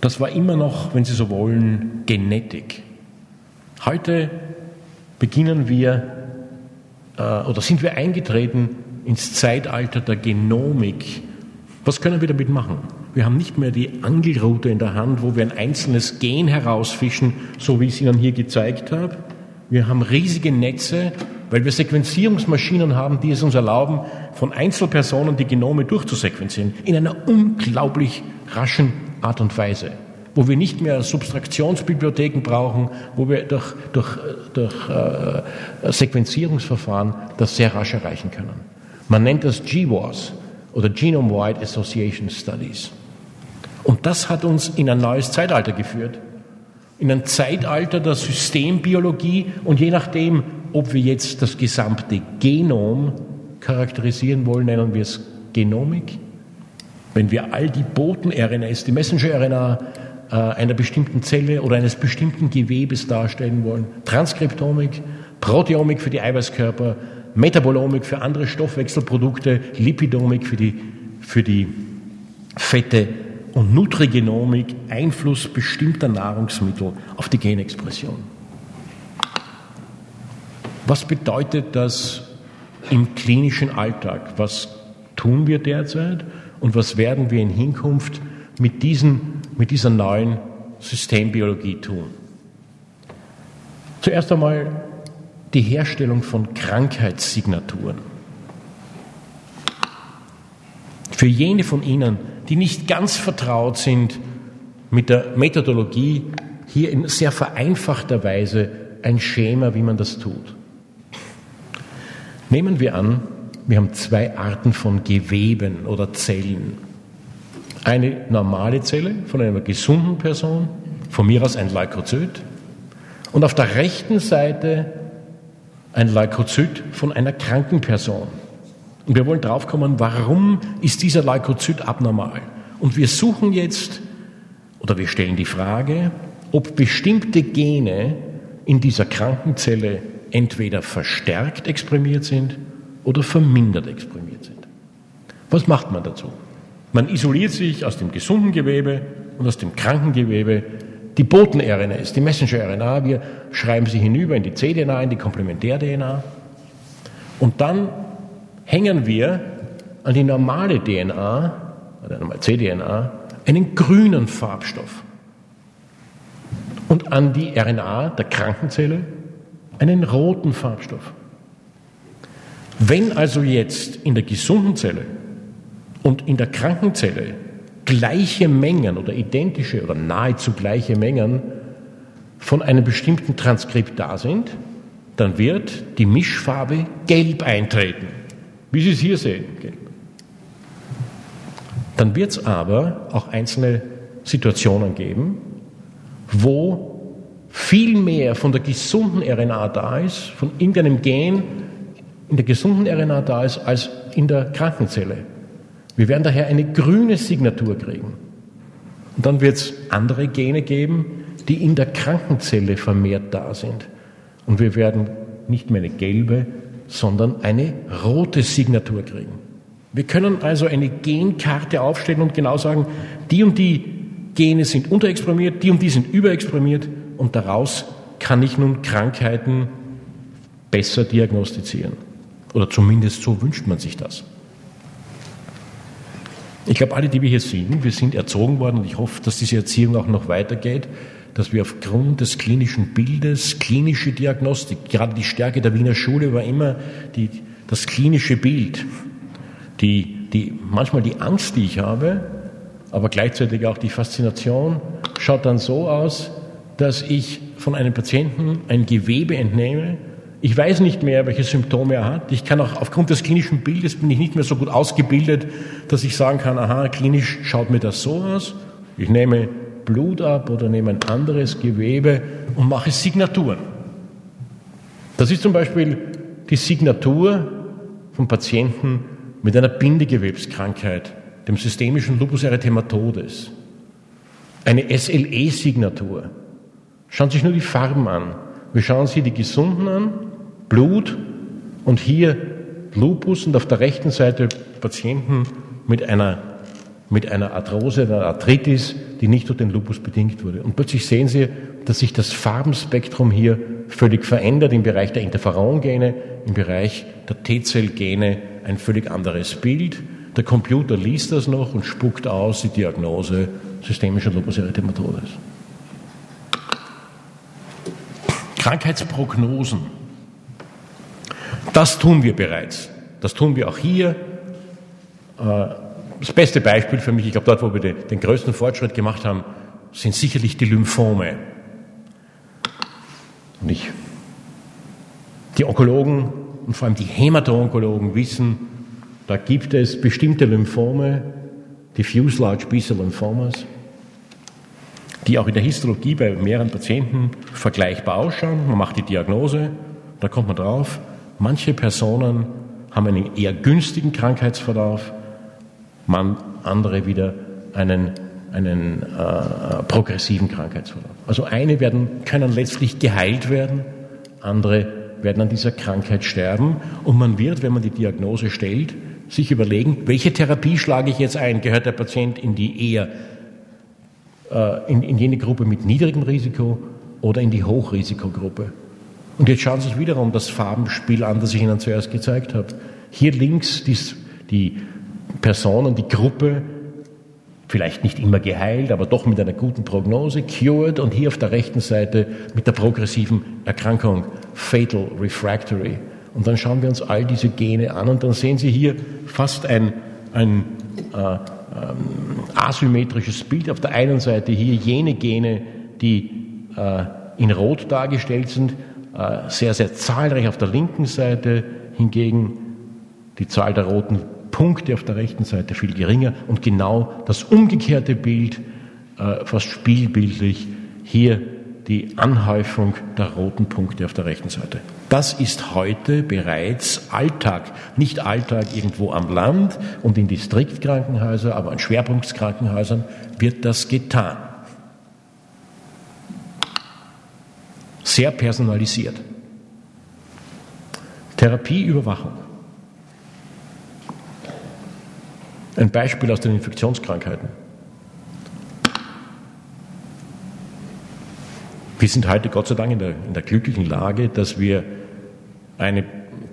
Das war immer noch, wenn Sie so wollen, Genetik. Heute beginnen wir oder sind wir eingetreten ins Zeitalter der Genomik. Was können wir damit machen? Wir haben nicht mehr die Angelrute in der Hand, wo wir ein einzelnes Gen herausfischen, so wie ich es Ihnen hier gezeigt habe. Wir haben riesige Netze, weil wir Sequenzierungsmaschinen haben, die es uns erlauben, von Einzelpersonen die Genome durchzusequenzieren, in einer unglaublich raschen Art und Weise, wo wir nicht mehr Substraktionsbibliotheken brauchen, wo wir durch, durch, durch äh, Sequenzierungsverfahren das sehr rasch erreichen können. Man nennt das GWAS oder Genome-Wide Association Studies. Und das hat uns in ein neues Zeitalter geführt. In ein Zeitalter der Systembiologie und je nachdem, ob wir jetzt das gesamte Genom charakterisieren wollen, nennen wir es Genomik wenn wir all die Boten-RNAs, die Messenger-RNA äh, einer bestimmten Zelle oder eines bestimmten Gewebes darstellen wollen, Transkriptomik, Proteomik für die Eiweißkörper, Metabolomik für andere Stoffwechselprodukte, Lipidomik für die, für die Fette und Nutrigenomik, Einfluss bestimmter Nahrungsmittel auf die Genexpression. Was bedeutet das im klinischen Alltag? Was tun wir derzeit? und was werden wir in Hinkunft mit, diesen, mit dieser neuen Systembiologie tun. Zuerst einmal die Herstellung von Krankheitssignaturen. Für jene von Ihnen, die nicht ganz vertraut sind mit der Methodologie, hier in sehr vereinfachter Weise ein Schema, wie man das tut. Nehmen wir an, wir haben zwei Arten von Geweben oder Zellen. Eine normale Zelle von einer gesunden Person, von mir aus ein Leukozyt, und auf der rechten Seite ein Leukozyt von einer kranken Person. Und wir wollen draufkommen, warum ist dieser Leukozyt abnormal? Und wir suchen jetzt, oder wir stellen die Frage, ob bestimmte Gene in dieser kranken Zelle entweder verstärkt exprimiert sind oder vermindert exprimiert sind. Was macht man dazu? Man isoliert sich aus dem gesunden Gewebe und aus dem kranken Gewebe. Die Boten-RNA ist die Messenger-RNA. Wir schreiben sie hinüber in die cDNA, in die Komplementär-DNA. Und dann hängen wir an die normale DNA, oder nochmal cDNA, einen grünen Farbstoff. Und an die RNA der Krankenzelle einen roten Farbstoff. Wenn also jetzt in der gesunden Zelle und in der kranken Zelle gleiche Mengen oder identische oder nahezu gleiche Mengen von einem bestimmten Transkript da sind, dann wird die Mischfarbe gelb eintreten, wie Sie es hier sehen. Gelb. Dann wird es aber auch einzelne Situationen geben, wo viel mehr von der gesunden RNA da ist, von irgendeinem Gen in der gesunden RNA da ist, als in der Krankenzelle. Wir werden daher eine grüne Signatur kriegen. Und dann wird es andere Gene geben, die in der Krankenzelle vermehrt da sind. Und wir werden nicht mehr eine gelbe, sondern eine rote Signatur kriegen. Wir können also eine Genkarte aufstellen und genau sagen, die und die Gene sind unterexprimiert, die und die sind überexprimiert und daraus kann ich nun Krankheiten besser diagnostizieren. Oder zumindest so wünscht man sich das. Ich glaube, alle, die wir hier sind, wir sind erzogen worden und ich hoffe, dass diese Erziehung auch noch weitergeht, dass wir aufgrund des klinischen Bildes, klinische Diagnostik, gerade die Stärke der Wiener Schule war immer die, das klinische Bild, die, die, manchmal die Angst, die ich habe, aber gleichzeitig auch die Faszination, schaut dann so aus, dass ich von einem Patienten ein Gewebe entnehme, ich weiß nicht mehr, welche Symptome er hat. Ich kann auch aufgrund des klinischen Bildes bin ich nicht mehr so gut ausgebildet, dass ich sagen kann, aha, klinisch schaut mir das so aus. Ich nehme Blut ab oder nehme ein anderes Gewebe und mache Signaturen. Das ist zum Beispiel die Signatur von Patienten mit einer Bindegewebskrankheit, dem systemischen Lupus erythematodes. Eine SLE-Signatur. Schauen Sie sich nur die Farben an. Wir schauen hier die Gesunden an Blut und hier Lupus und auf der rechten Seite Patienten mit einer, mit einer Arthrose, einer Arthritis, die nicht durch den Lupus bedingt wurde. Und plötzlich sehen Sie, dass sich das Farbenspektrum hier völlig verändert im Bereich der Interferongene, im Bereich der T-Zellgene ein völlig anderes Bild. Der Computer liest das noch und spuckt aus die Diagnose systemischer Lupus erythematodes. Krankheitsprognosen das tun wir bereits. Das tun wir auch hier. Äh, das beste Beispiel für mich, ich glaube, dort, wo wir den größten Fortschritt gemacht haben, sind sicherlich die Lymphome. Und ich, die Onkologen und vor allem die Hämato-Onkologen wissen, da gibt es bestimmte Lymphome, diffuse large B-Cell Lymphomas, die auch in der Histologie bei mehreren Patienten vergleichbar ausschauen. Man macht die Diagnose, da kommt man drauf, Manche Personen haben einen eher günstigen Krankheitsverlauf, man, andere wieder einen, einen äh, progressiven Krankheitsverlauf. Also eine werden, können letztlich geheilt werden, andere werden an dieser Krankheit sterben und man wird, wenn man die Diagnose stellt, sich überlegen, welche Therapie schlage ich jetzt ein? Gehört der Patient in die eher äh, in, in jene Gruppe mit niedrigem Risiko oder in die Hochrisikogruppe? Und jetzt schauen Sie sich wiederum das Farbenspiel an, das ich Ihnen zuerst gezeigt habe. Hier links die, die Person die Gruppe, vielleicht nicht immer geheilt, aber doch mit einer guten Prognose, cured, und hier auf der rechten Seite mit der progressiven Erkrankung, fatal refractory. Und dann schauen wir uns all diese Gene an und dann sehen Sie hier fast ein, ein äh, ähm, asymmetrisches Bild. Auf der einen Seite hier jene Gene, die äh, in Rot dargestellt sind, sehr, sehr zahlreich auf der linken Seite, hingegen die Zahl der roten Punkte auf der rechten Seite viel geringer und genau das umgekehrte Bild, äh, fast spielbildlich, hier die Anhäufung der roten Punkte auf der rechten Seite. Das ist heute bereits Alltag. Nicht Alltag irgendwo am Land und in Distriktkrankenhäusern, aber an Schwerpunktkrankenhäusern wird das getan. Sehr personalisiert. Therapieüberwachung. Ein Beispiel aus den Infektionskrankheiten. Wir sind heute Gott sei Dank in der, in der glücklichen Lage, dass wir eine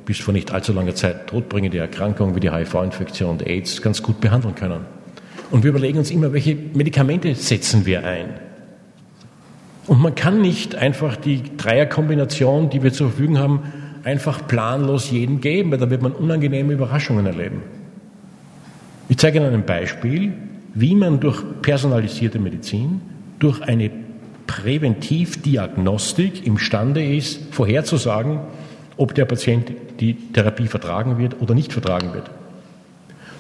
bis vor nicht allzu langer Zeit todbringende Erkrankung wie die HIV-Infektion und AIDS ganz gut behandeln können. Und wir überlegen uns immer, welche Medikamente setzen wir ein. Und man kann nicht einfach die Dreierkombination, die wir zur Verfügung haben, einfach planlos jedem geben, weil da wird man unangenehme Überraschungen erleben. Ich zeige Ihnen ein Beispiel, wie man durch personalisierte Medizin, durch eine Präventivdiagnostik imstande ist, vorherzusagen, ob der Patient die Therapie vertragen wird oder nicht vertragen wird.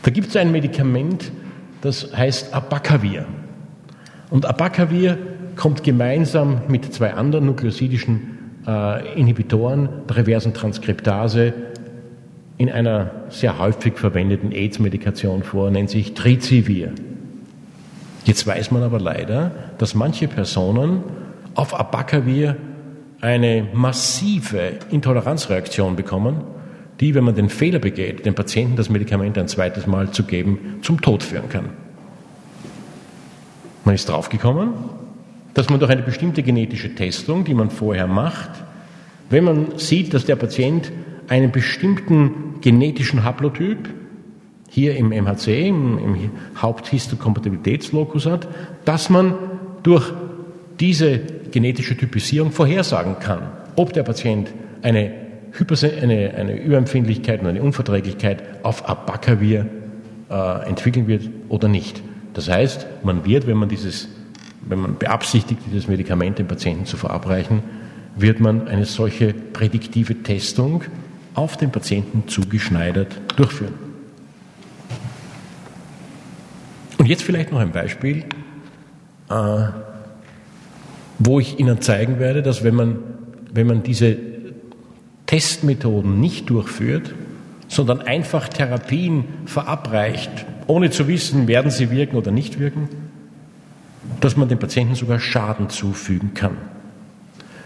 Da gibt es ein Medikament, das heißt Abacavir. Und Abacavir kommt gemeinsam mit zwei anderen nukleosidischen äh, Inhibitoren der reversen Transkriptase in einer sehr häufig verwendeten AIDS-Medikation vor, nennt sich Trizivir. Jetzt weiß man aber leider, dass manche Personen auf Abacavir eine massive Intoleranzreaktion bekommen, die, wenn man den Fehler begeht, dem Patienten das Medikament ein zweites Mal zu geben, zum Tod führen kann. Man ist draufgekommen, dass man durch eine bestimmte genetische Testung, die man vorher macht, wenn man sieht, dass der Patient einen bestimmten genetischen Haplotyp, hier im MHC, im, im Haupthistokompatibilitätslokus hat, dass man durch diese genetische Typisierung vorhersagen kann, ob der Patient eine, eine, eine Überempfindlichkeit und eine Unverträglichkeit auf Abacavir äh, entwickeln wird oder nicht. Das heißt, man wird, wenn man dieses wenn man beabsichtigt, dieses Medikament dem Patienten zu verabreichen, wird man eine solche prädiktive Testung auf den Patienten zugeschneidert durchführen. Und jetzt vielleicht noch ein Beispiel, äh, wo ich Ihnen zeigen werde, dass wenn man, wenn man diese Testmethoden nicht durchführt, sondern einfach Therapien verabreicht, ohne zu wissen, werden sie wirken oder nicht wirken, dass man dem Patienten sogar Schaden zufügen kann.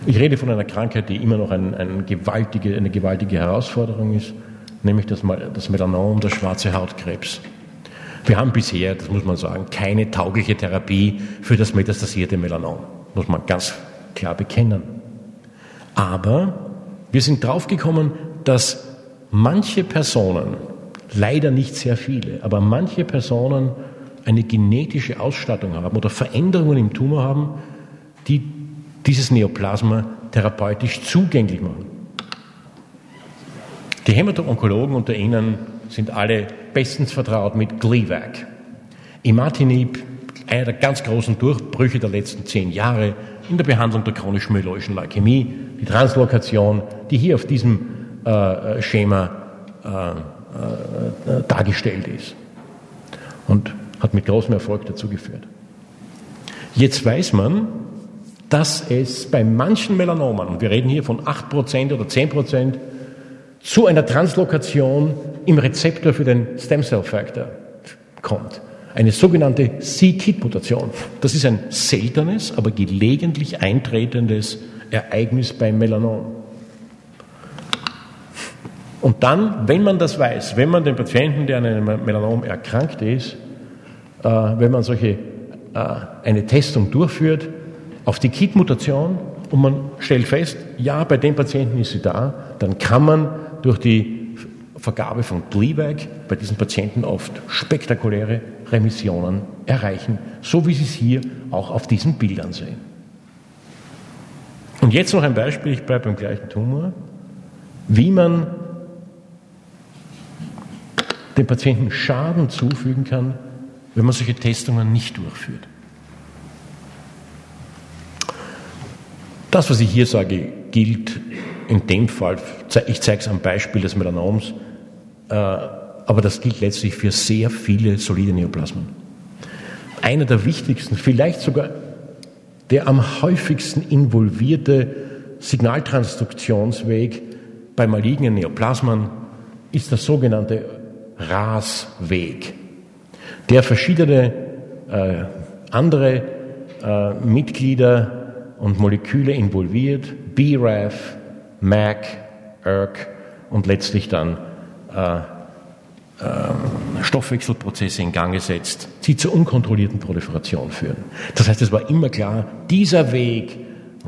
Ich rede von einer Krankheit, die immer noch ein, ein gewaltige, eine gewaltige Herausforderung ist, nämlich das, das Melanom, der schwarze Hautkrebs. Wir haben bisher, das muss man sagen, keine taugliche Therapie für das metastasierte Melanom, muss man ganz klar bekennen. Aber wir sind draufgekommen, dass manche Personen, leider nicht sehr viele, aber manche Personen eine genetische Ausstattung haben oder Veränderungen im Tumor haben, die dieses Neoplasma therapeutisch zugänglich machen. Die Hämato-Onkologen unter Ihnen sind alle bestens vertraut mit Gleevec. Imatinib, einer der ganz großen Durchbrüche der letzten zehn Jahre in der Behandlung der chronisch myeloischen Leukämie, die Translokation, die hier auf diesem äh, Schema äh, äh, dargestellt ist. Und hat mit großem Erfolg dazu geführt. Jetzt weiß man, dass es bei manchen Melanomen, und wir reden hier von 8% oder 10%, zu einer Translokation im Rezeptor für den Stem Cell Factor kommt. Eine sogenannte C-KIT-Mutation. Das ist ein seltenes, aber gelegentlich eintretendes Ereignis beim Melanom. Und dann, wenn man das weiß, wenn man den Patienten, der an einem Melanom erkrankt ist, wenn man solche, äh, eine Testung durchführt auf die KIT-Mutation und man stellt fest, ja, bei dem Patienten ist sie da, dann kann man durch die Vergabe von Gleevec bei diesen Patienten oft spektakuläre Remissionen erreichen, so wie Sie es hier auch auf diesen Bildern sehen. Und jetzt noch ein Beispiel, ich bleibe beim gleichen Tumor, wie man dem Patienten Schaden zufügen kann, wenn man solche Testungen nicht durchführt. Das, was ich hier sage, gilt in dem Fall, ich zeige es am Beispiel des Melanoms, äh, aber das gilt letztlich für sehr viele solide Neoplasmen. Einer der wichtigsten, vielleicht sogar der am häufigsten involvierte Signaltransduktionsweg bei malignen Neoplasmen ist der sogenannte RAS-Weg der verschiedene äh, andere äh, Mitglieder und Moleküle involviert, BRAF, MAC, ERK und letztlich dann äh, ähm, Stoffwechselprozesse in Gang gesetzt, die zur unkontrollierten Proliferation führen. Das heißt, es war immer klar, dieser Weg,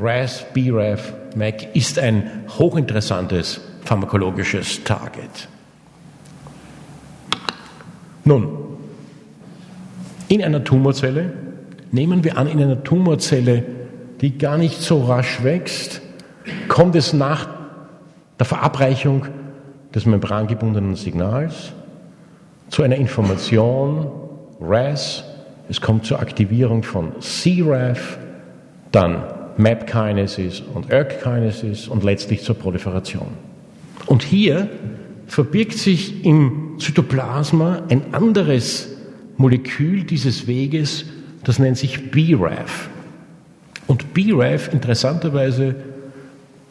RAS, BRAF, MAC, ist ein hochinteressantes pharmakologisches Target. Nun, in einer Tumorzelle, nehmen wir an, in einer Tumorzelle, die gar nicht so rasch wächst, kommt es nach der Verabreichung des membrangebundenen Signals zu einer Information RAS, es kommt zur Aktivierung von CRAF, dann MAP Kinesis und ERK Kinesis und letztlich zur Proliferation. Und hier verbirgt sich im Zytoplasma ein anderes Molekül dieses Weges, das nennt sich BRAF. Und BRAF interessanterweise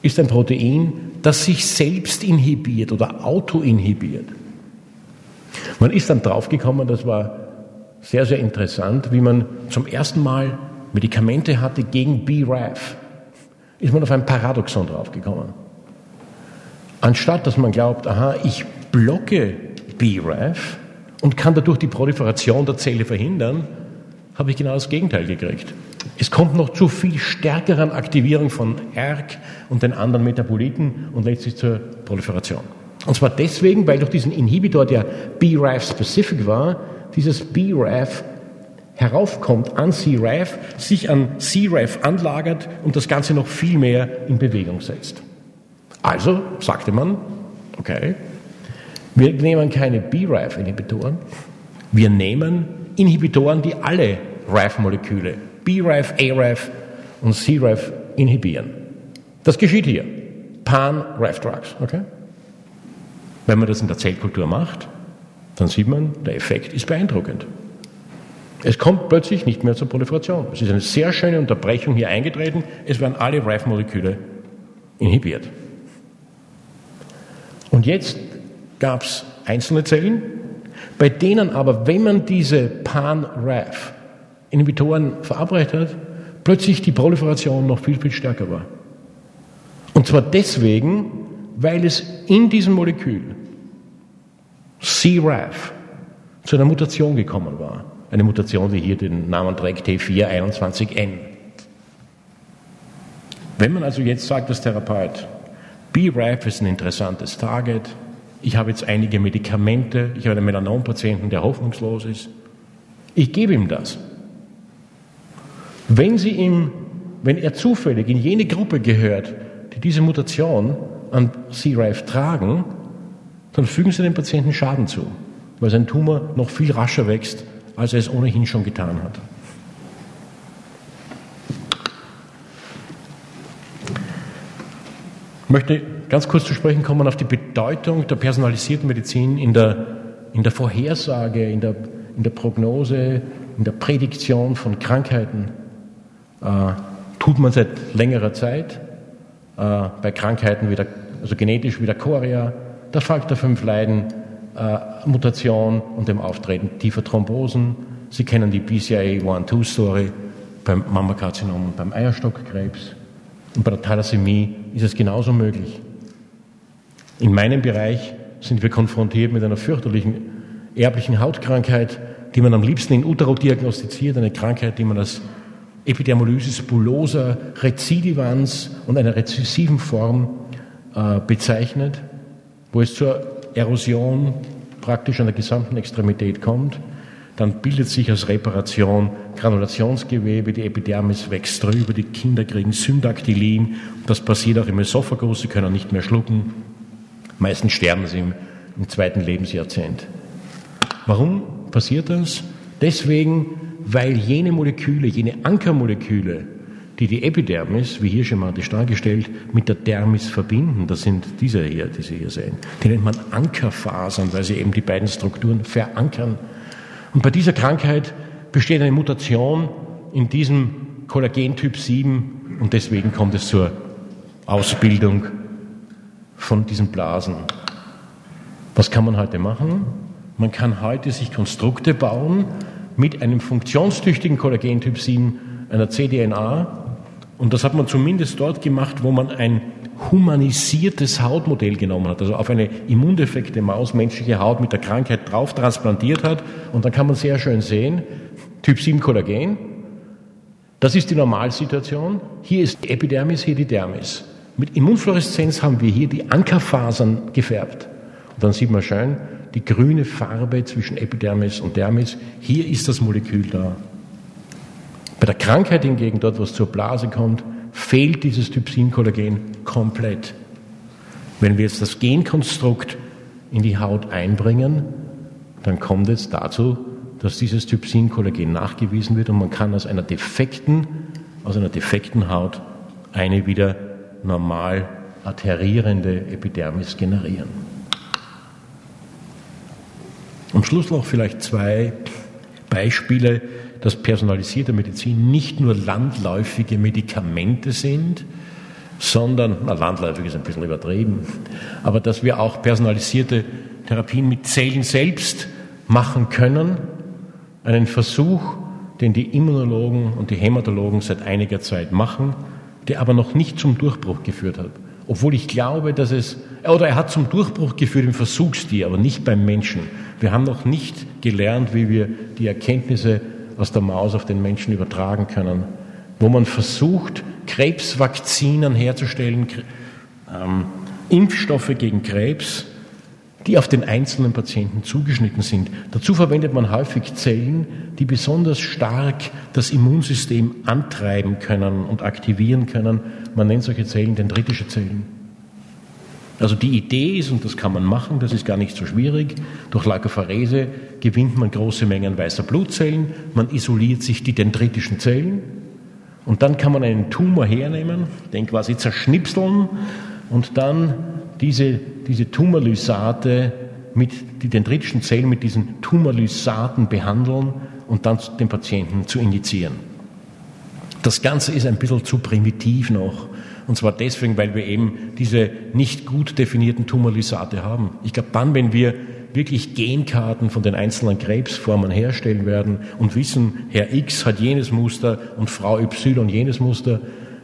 ist ein Protein, das sich selbst inhibiert oder autoinhibiert. Man ist dann draufgekommen, das war sehr, sehr interessant, wie man zum ersten Mal Medikamente hatte gegen BRAF. Ist man auf ein Paradoxon draufgekommen. Anstatt dass man glaubt, aha, ich blocke BRAF und kann dadurch die Proliferation der Zelle verhindern, habe ich genau das Gegenteil gekriegt. Es kommt noch zu viel stärkeren Aktivierung von ERK und den anderen Metaboliten und letztlich zur Proliferation. Und zwar deswegen, weil durch diesen Inhibitor, der BRAF-specific war, dieses BRAF heraufkommt an CRAF, sich an CRAF anlagert und das Ganze noch viel mehr in Bewegung setzt. Also sagte man, okay, wir nehmen keine BRAF-Inhibitoren, wir nehmen Inhibitoren, die alle RAF-Moleküle, BRAF, ARAF und CRAF inhibieren. Das geschieht hier. Pan-RAF-Drugs, okay? Wenn man das in der Zellkultur macht, dann sieht man, der Effekt ist beeindruckend. Es kommt plötzlich nicht mehr zur Proliferation. Es ist eine sehr schöne Unterbrechung hier eingetreten. Es werden alle RAF-Moleküle inhibiert. Und jetzt gab es einzelne Zellen, bei denen aber, wenn man diese Pan-RAF-Inhibitoren verabreicht hat, plötzlich die Proliferation noch viel, viel stärker war. Und zwar deswegen, weil es in diesem Molekül CRAF zu einer Mutation gekommen war. Eine Mutation, die hier den Namen trägt T421N. Wenn man also jetzt sagt als Therapeut, BRAF ist ein interessantes Target, ich habe jetzt einige Medikamente, ich habe einen Melanompatienten, der hoffnungslos ist, ich gebe ihm das. Wenn, Sie ihm, wenn er zufällig in jene Gruppe gehört, die diese Mutation an CRAF tragen, dann fügen Sie dem Patienten Schaden zu, weil sein Tumor noch viel rascher wächst, als er es ohnehin schon getan hat. Ich möchte ganz kurz zu sprechen kommen auf die Bedeutung der personalisierten Medizin in der, in der Vorhersage, in der, in der Prognose, in der Prädiktion von Krankheiten. Äh, tut man seit längerer Zeit. Äh, bei Krankheiten wie der, also genetisch wie der Chorea, der Faktor 5 Leiden, äh, Mutation und dem Auftreten tiefer Thrombosen. Sie kennen die BCIA 1-2-Story beim Mammakarzinom und beim Eierstockkrebs. Und bei der Thalassämie ist es genauso möglich. In meinem Bereich sind wir konfrontiert mit einer fürchterlichen erblichen Hautkrankheit, die man am liebsten in Utero diagnostiziert, eine Krankheit, die man als Epidermolysis bullosa rezidivans und einer rezessiven Form äh, bezeichnet wo es zur Erosion praktisch an der gesamten Extremität kommt, dann bildet sich als Reparation Granulationsgewebe, die Epidermis wächst drüber, die Kinder kriegen Syndaktilin, das passiert auch im Esophagus, sie können nicht mehr schlucken, meistens sterben sie im, im zweiten Lebensjahrzehnt. Warum passiert das? Deswegen, weil jene Moleküle, jene Ankermoleküle, die die Epidermis, wie hier schematisch dargestellt, mit der Dermis verbinden. Das sind diese hier, die Sie hier sehen. Die nennt man Ankerfasern, weil sie eben die beiden Strukturen verankern. Und bei dieser Krankheit besteht eine Mutation in diesem Kollagentyp 7 und deswegen kommt es zur Ausbildung von diesen Blasen. Was kann man heute machen? Man kann heute sich Konstrukte bauen mit einem funktionstüchtigen Kollagentyp 7, einer cDNA, und das hat man zumindest dort gemacht, wo man ein humanisiertes Hautmodell genommen hat, also auf eine immundefekte Maus menschliche Haut mit der Krankheit drauf transplantiert hat. Und dann kann man sehr schön sehen, Typ 7 Kollagen, das ist die Normalsituation. Hier ist die Epidermis, hier die Dermis. Mit Immunfluoreszenz haben wir hier die Ankerfasern gefärbt. Und dann sieht man schön die grüne Farbe zwischen Epidermis und Dermis. Hier ist das Molekül da. Bei der Krankheit hingegen, dort wo es zur Blase kommt, fehlt dieses Typ-7-Kollagen komplett. Wenn wir jetzt das Genkonstrukt in die Haut einbringen, dann kommt es dazu, dass dieses Trypsin-Kollagen nachgewiesen wird und man kann aus einer defekten, aus einer defekten Haut eine wieder normal adherierende Epidermis generieren. Am Schluss noch vielleicht zwei Beispiele, dass personalisierte Medizin nicht nur landläufige Medikamente sind, sondern, na, landläufig ist ein bisschen übertrieben, aber dass wir auch personalisierte Therapien mit Zellen selbst machen können. Einen Versuch, den die Immunologen und die Hämatologen seit einiger Zeit machen, der aber noch nicht zum Durchbruch geführt hat. Obwohl ich glaube, dass es, oder er hat zum Durchbruch geführt im Versuchstier, aber nicht beim Menschen. Wir haben noch nicht gelernt, wie wir die Erkenntnisse aus der Maus auf den Menschen übertragen können, wo man versucht, Krebsvakzinen herzustellen, ähm, Impfstoffe gegen Krebs, die auf den einzelnen Patienten zugeschnitten sind. Dazu verwendet man häufig Zellen, die besonders stark das Immunsystem antreiben können und aktivieren können. Man nennt solche Zellen dendritische Zellen. Also die Idee ist, und das kann man machen, das ist gar nicht so schwierig, durch Lagopharese gewinnt man große Mengen weißer Blutzellen, man isoliert sich die dendritischen Zellen und dann kann man einen Tumor hernehmen, den quasi zerschnipseln und dann diese, diese Tumorlysate mit die dendritischen Zellen mit diesen Tumorlysaten behandeln und dann den Patienten zu injizieren. Das Ganze ist ein bisschen zu primitiv noch. Und zwar deswegen, weil wir eben diese nicht gut definierten Tumorlysate haben. Ich glaube, dann, wenn wir wirklich Genkarten von den einzelnen Krebsformen herstellen werden und wissen, Herr X hat jenes Muster und Frau Y jenes Muster,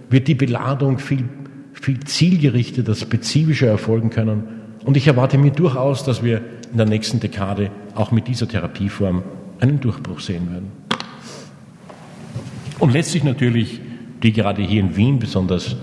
wird die Beladung viel, viel zielgerichteter, spezifischer erfolgen können. Und ich erwarte mir durchaus, dass wir in der nächsten Dekade auch mit dieser Therapieform einen Durchbruch sehen werden. Und letztlich natürlich die gerade hier in Wien besonders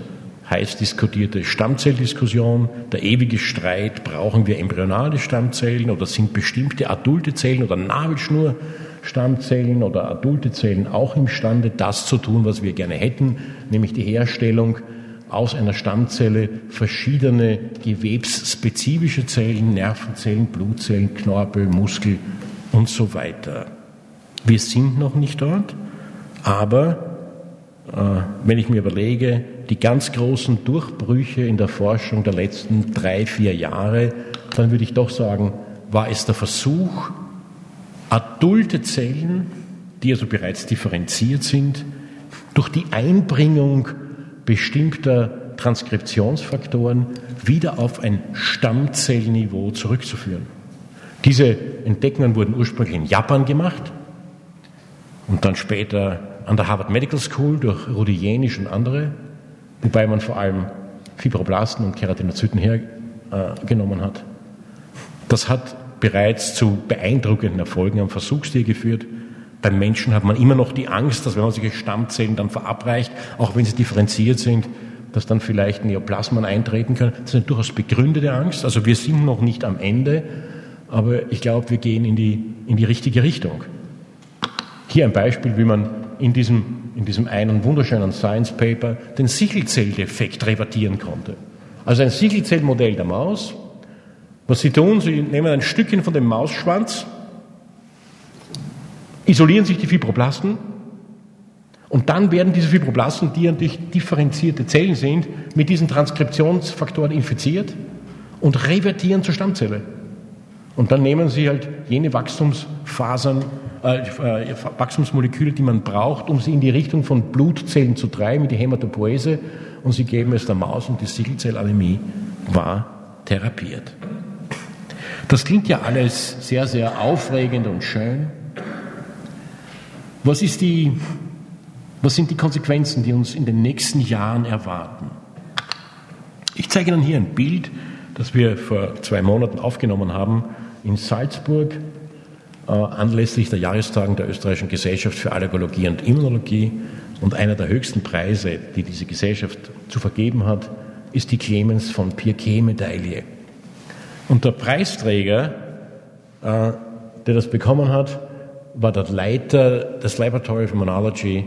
heiß diskutierte Stammzelldiskussion, der ewige Streit, brauchen wir embryonale Stammzellen oder sind bestimmte adulte Zellen oder Nabelschnurstammzellen oder adulte Zellen auch imstande, das zu tun, was wir gerne hätten, nämlich die Herstellung aus einer Stammzelle verschiedene gewebsspezifische Zellen, Nervenzellen, Blutzellen, Knorpel, Muskel und so weiter. Wir sind noch nicht dort, aber äh, wenn ich mir überlege, die ganz großen Durchbrüche in der Forschung der letzten drei, vier Jahre, dann würde ich doch sagen, war es der Versuch, adulte Zellen, die also bereits differenziert sind, durch die Einbringung bestimmter Transkriptionsfaktoren wieder auf ein Stammzellniveau zurückzuführen. Diese Entdeckungen wurden ursprünglich in Japan gemacht und dann später an der Harvard Medical School durch Rudi Jenisch und andere, wobei man vor allem Fibroblasten und Keratinozyten hergenommen hat. Das hat bereits zu beeindruckenden Erfolgen am Versuchstier geführt. Beim Menschen hat man immer noch die Angst, dass wenn man solche Stammzellen dann verabreicht, auch wenn sie differenziert sind, dass dann vielleicht Neoplasmen eintreten können. Das ist eine durchaus begründete Angst. Also wir sind noch nicht am Ende, aber ich glaube, wir gehen in die, in die richtige Richtung. Hier ein Beispiel, wie man in diesem, in diesem einen wunderschönen Science Paper den Sichelzelldefekt revertieren konnte. Also ein Sichelzellmodell der Maus. Was Sie tun, Sie nehmen ein Stückchen von dem Mausschwanz, isolieren sich die Fibroblasten und dann werden diese Fibroblasten, die natürlich differenzierte Zellen sind, mit diesen Transkriptionsfaktoren infiziert und revertieren zur Stammzelle. Und dann nehmen Sie halt jene Wachstumsfasern äh, äh, Wachstumsmoleküle, die man braucht, um sie in die Richtung von Blutzellen zu treiben, die Hämatopoese, und sie geben es der Maus und die Sichelzellanämie war therapiert. Das klingt ja alles sehr, sehr aufregend und schön. Was, ist die, was sind die Konsequenzen, die uns in den nächsten Jahren erwarten? Ich zeige Ihnen hier ein Bild, das wir vor zwei Monaten aufgenommen haben in Salzburg äh, anlässlich der Jahrestagen der Österreichischen Gesellschaft für Allergologie und Immunologie. Und einer der höchsten Preise, die diese Gesellschaft zu vergeben hat, ist die Clemens von Pirquet-Medaille. Und der Preisträger, äh, der das bekommen hat, war der Leiter des Laboratory of Immunology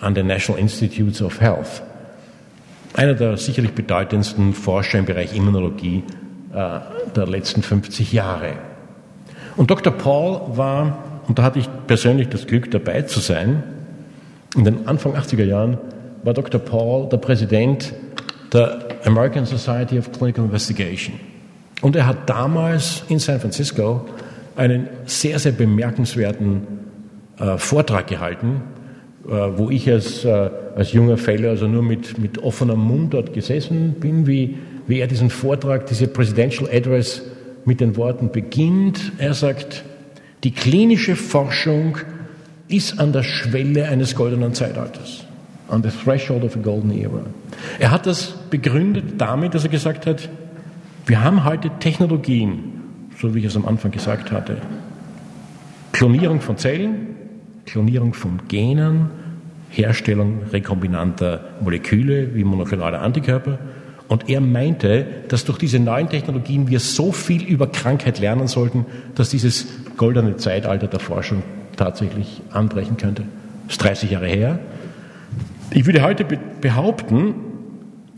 an den National Institutes of Health. einer der sicherlich bedeutendsten Forscher im Bereich Immunologie äh, der letzten 50 Jahre. Und Dr. Paul war, und da hatte ich persönlich das Glück dabei zu sein, in den Anfang 80er Jahren war Dr. Paul der Präsident der American Society of Clinical Investigation. Und er hat damals in San Francisco einen sehr, sehr bemerkenswerten äh, Vortrag gehalten, äh, wo ich als, äh, als junger Fellow also nur mit, mit offenem Mund dort gesessen bin, wie, wie er diesen Vortrag, diese Presidential Address mit den Worten beginnt. Er sagt, die klinische Forschung ist an der Schwelle eines goldenen Zeitalters. On the threshold of a golden era. Er hat das begründet damit, dass er gesagt hat, wir haben heute Technologien, so wie ich es am Anfang gesagt hatte. Klonierung von Zellen, Klonierung von Genen, Herstellung rekombinanter Moleküle wie monoklonale Antikörper. Und er meinte, dass durch diese neuen Technologien wir so viel über Krankheit lernen sollten, dass dieses goldene Zeitalter der Forschung tatsächlich anbrechen könnte. Das ist 30 Jahre her. Ich würde heute behaupten,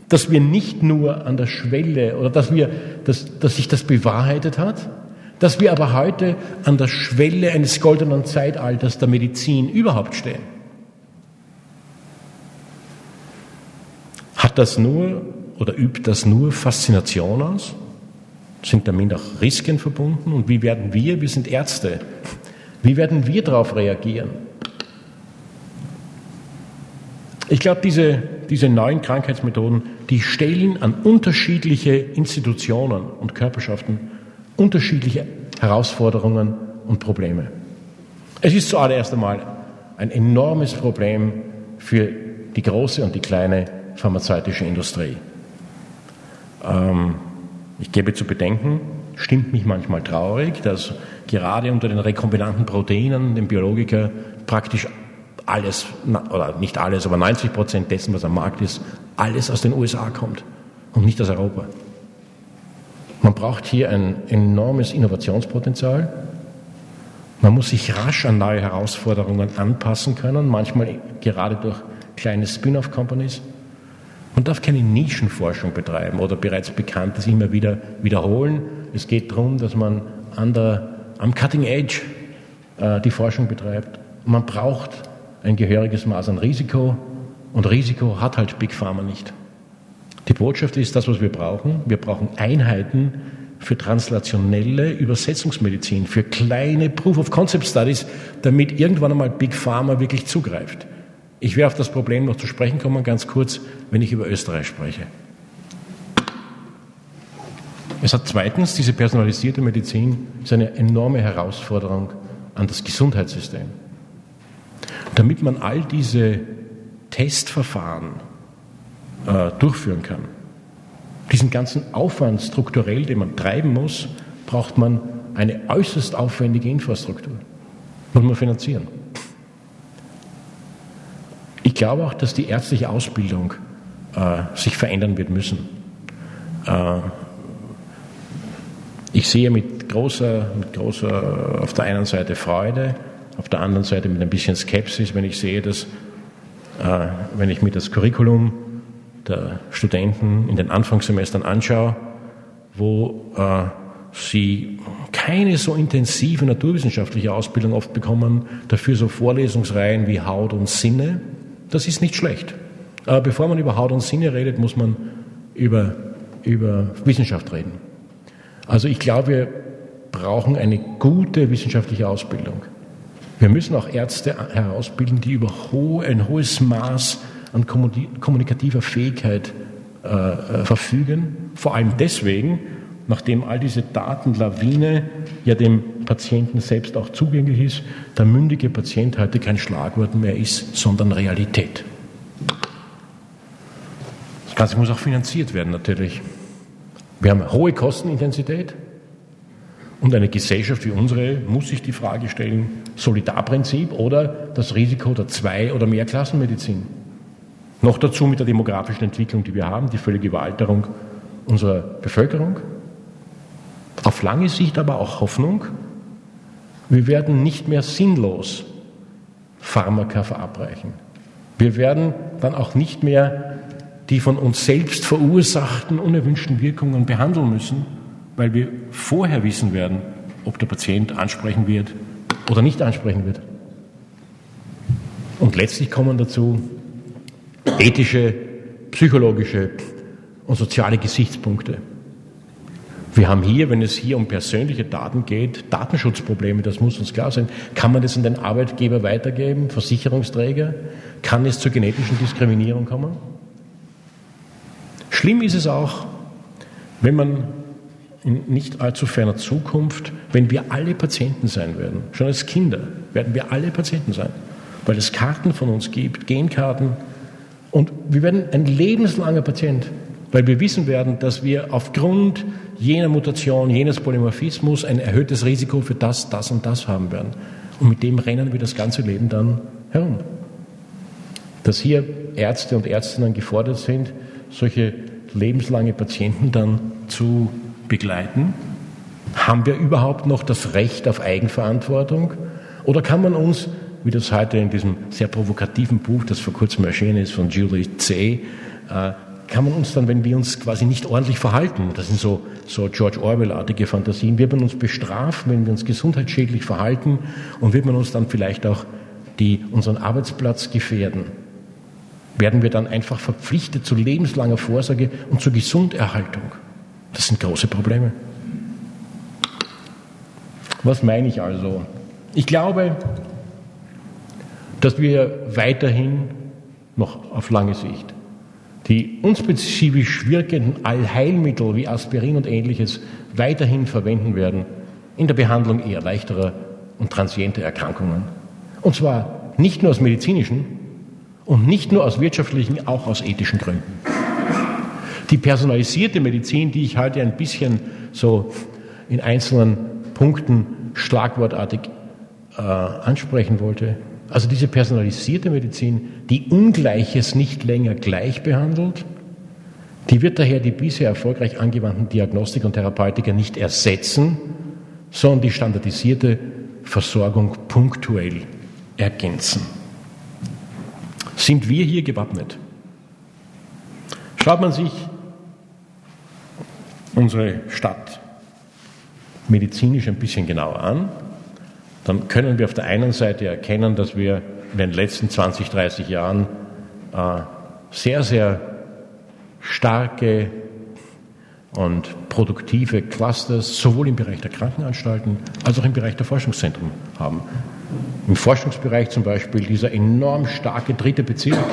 dass wir nicht nur an der Schwelle oder dass, wir, dass, dass sich das bewahrheitet hat, dass wir aber heute an der Schwelle eines goldenen Zeitalters der Medizin überhaupt stehen. Hat das nur oder übt das nur Faszination aus? Sind damit auch Risiken verbunden? Und wie werden wir, wir sind Ärzte, wie werden wir darauf reagieren? Ich glaube, diese, diese neuen Krankheitsmethoden, die stellen an unterschiedliche Institutionen und Körperschaften unterschiedliche Herausforderungen und Probleme. Es ist zuallererst einmal ein enormes Problem für die große und die kleine pharmazeutische Industrie. Ähm, ich gebe zu bedenken, stimmt mich manchmal traurig, dass gerade unter den rekombinanten Proteinen, den Biologiker, praktisch alles, oder nicht alles, aber 90 Prozent dessen, was am Markt ist, alles aus den USA kommt und nicht aus Europa. Man braucht hier ein enormes Innovationspotenzial. Man muss sich rasch an neue Herausforderungen anpassen können, manchmal gerade durch kleine Spin-off-Companies. Man darf keine Nischenforschung betreiben oder bereits Bekanntes immer wieder wiederholen. Es geht darum, dass man an der, am Cutting Edge äh, die Forschung betreibt. Man braucht ein gehöriges Maß an Risiko und Risiko hat halt Big Pharma nicht. Die Botschaft ist das, was wir brauchen. Wir brauchen Einheiten für translationelle Übersetzungsmedizin, für kleine Proof of Concept Studies, damit irgendwann einmal Big Pharma wirklich zugreift. Ich werde auf das Problem noch zu sprechen kommen, ganz kurz, wenn ich über Österreich spreche. Es hat zweitens, diese personalisierte Medizin ist eine enorme Herausforderung an das Gesundheitssystem. Damit man all diese Testverfahren äh, durchführen kann. Diesen ganzen Aufwand strukturell, den man treiben muss, braucht man eine äußerst aufwendige Infrastruktur. Muss man finanzieren. Ich glaube auch, dass die ärztliche Ausbildung äh, sich verändern wird müssen. Äh, ich sehe mit großer, mit großer, auf der einen Seite Freude, auf der anderen Seite mit ein bisschen Skepsis, wenn ich sehe, dass, äh, wenn ich mir das Curriculum der Studenten in den Anfangssemestern anschaue, wo äh, sie keine so intensive naturwissenschaftliche Ausbildung oft bekommen, dafür so Vorlesungsreihen wie Haut und Sinne, das ist nicht schlecht. Aber bevor man über Haut und Sinne redet, muss man über, über Wissenschaft reden. Also ich glaube, wir brauchen eine gute wissenschaftliche Ausbildung. Wir müssen auch Ärzte herausbilden, die über ein hohes Maß an kommunikativer Fähigkeit äh, äh, verfügen. Vor allem deswegen, nachdem all diese Datenlawine ja dem Patienten selbst auch zugänglich ist, der mündige Patient heute kein Schlagwort mehr ist, sondern Realität. Das Ganze muss auch finanziert werden natürlich. Wir haben hohe Kostenintensität und eine Gesellschaft wie unsere muss sich die Frage stellen, Solidarprinzip oder das Risiko der Zwei- oder Mehrklassenmedizin. Noch dazu mit der demografischen Entwicklung, die wir haben, die völlige Überalterung unserer Bevölkerung. Auf lange Sicht aber auch Hoffnung, wir werden nicht mehr sinnlos Pharmaka verabreichen. Wir werden dann auch nicht mehr die von uns selbst verursachten unerwünschten Wirkungen behandeln müssen, weil wir vorher wissen werden, ob der Patient ansprechen wird oder nicht ansprechen wird. Und letztlich kommen dazu ethische, psychologische und soziale Gesichtspunkte. Wir haben hier, wenn es hier um persönliche Daten geht, Datenschutzprobleme, das muss uns klar sein. Kann man das an den Arbeitgeber weitergeben, Versicherungsträger? Kann es zur genetischen Diskriminierung kommen? Schlimm ist es auch, wenn man in nicht allzu ferner Zukunft, wenn wir alle Patienten sein werden, schon als Kinder werden wir alle Patienten sein, weil es Karten von uns gibt, Genkarten, und wir werden ein lebenslanger Patient, weil wir wissen werden, dass wir aufgrund jener Mutation, jenes Polymorphismus ein erhöhtes Risiko für das, das und das haben werden. Und mit dem rennen wir das ganze Leben dann herum. Dass hier Ärzte und Ärztinnen gefordert sind, solche lebenslange Patienten dann zu begleiten? Haben wir überhaupt noch das Recht auf Eigenverantwortung? Oder kann man uns, wie das heute in diesem sehr provokativen Buch, das vor kurzem erschienen ist, von Julie C., äh, kann man uns dann, wenn wir uns quasi nicht ordentlich verhalten, das sind so, so George Orwell-artige Fantasien, wird man uns bestrafen, wenn wir uns gesundheitsschädlich verhalten und wird man uns dann vielleicht auch die, unseren Arbeitsplatz gefährden? Werden wir dann einfach verpflichtet zu lebenslanger Vorsorge und zur Gesunderhaltung? Das sind große Probleme. Was meine ich also? Ich glaube, dass wir weiterhin noch auf lange Sicht die unspezifisch wirkenden Allheilmittel wie Aspirin und ähnliches weiterhin verwenden werden in der Behandlung eher leichterer und transienter Erkrankungen. Und zwar nicht nur aus medizinischen und nicht nur aus wirtschaftlichen, auch aus ethischen Gründen. Die personalisierte Medizin, die ich heute ein bisschen so in einzelnen Punkten schlagwortartig äh, ansprechen wollte, also diese personalisierte Medizin, die Ungleiches nicht länger gleich behandelt, die wird daher die bisher erfolgreich angewandten Diagnostik und Therapeutika nicht ersetzen, sondern die standardisierte Versorgung punktuell ergänzen. Sind wir hier gewappnet? Schaut man sich unsere Stadt medizinisch ein bisschen genauer an, dann können wir auf der einen Seite erkennen, dass wir in den letzten 20, 30 Jahren äh, sehr, sehr starke und produktive Clusters sowohl im Bereich der Krankenanstalten als auch im Bereich der Forschungszentren haben. Im Forschungsbereich zum Beispiel dieser enorm starke dritte Bezirk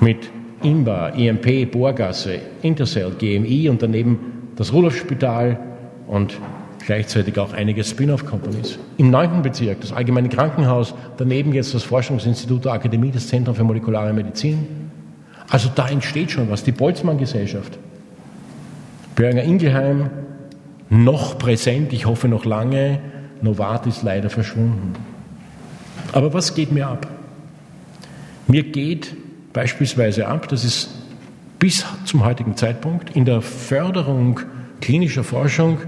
mit IMBA, IMP, Bohrgasse, Intercell, GMI und daneben das Rudolf-Spital und gleichzeitig auch einige Spin-off-Companies. Im neunten Bezirk das Allgemeine Krankenhaus, daneben jetzt das Forschungsinstitut der Akademie, das Zentrum für molekulare Medizin. Also da entsteht schon was. Die Boltzmann-Gesellschaft. Böhringer Ingelheim, noch präsent, ich hoffe noch lange. Novartis leider verschwunden. Aber was geht mir ab? Mir geht beispielsweise ab, dass es bis zum heutigen Zeitpunkt in der Förderung klinischer Forschung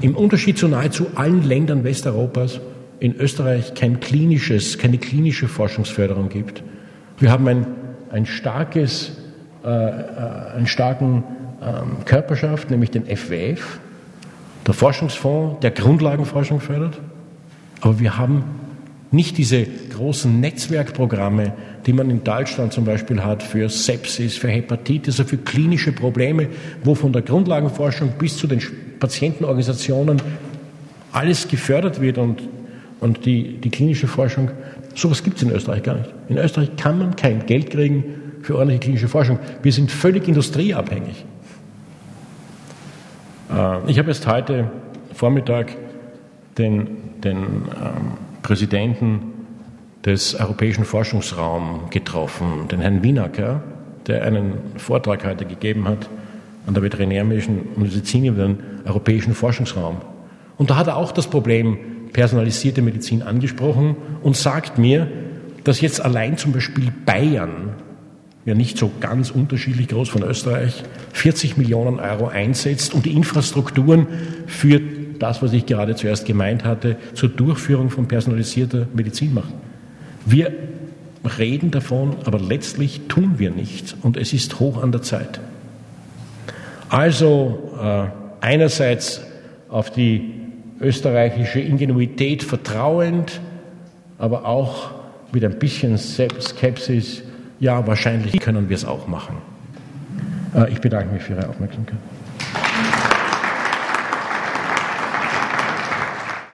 im Unterschied zu nahezu allen Ländern Westeuropas in Österreich kein klinisches, keine klinische Forschungsförderung gibt. Wir haben ein, ein starkes, äh, äh einen starken ähm, Körperschaft, nämlich den FWF, der Forschungsfonds, der Grundlagenforschung fördert. Aber wir haben nicht diese großen Netzwerkprogramme, die man in Deutschland zum Beispiel hat für Sepsis, für Hepatitis, also für klinische Probleme, wo von der Grundlagenforschung bis zu den Patientenorganisationen alles gefördert wird und, und die, die klinische Forschung. Sowas gibt es in Österreich gar nicht. In Österreich kann man kein Geld kriegen für ordentliche klinische Forschung. Wir sind völlig industrieabhängig. Äh, ich habe erst heute Vormittag den, den ähm, Präsidenten des Europäischen Forschungsraums getroffen, den Herrn Wienacker, der einen Vortrag heute gegeben hat an der Veterinärmedizin Medizin über den Europäischen Forschungsraum. Und da hat er auch das Problem personalisierte Medizin angesprochen und sagt mir, dass jetzt allein zum Beispiel Bayern, ja nicht so ganz unterschiedlich groß von Österreich, 40 Millionen Euro einsetzt, um die Infrastrukturen für das, was ich gerade zuerst gemeint hatte, zur Durchführung von personalisierter Medizin machen. Wir reden davon, aber letztlich tun wir nichts und es ist hoch an der Zeit. Also äh, einerseits auf die österreichische Ingenuität vertrauend, aber auch mit ein bisschen Skepsis, ja, wahrscheinlich können wir es auch machen. Äh, ich bedanke mich für Ihre Aufmerksamkeit.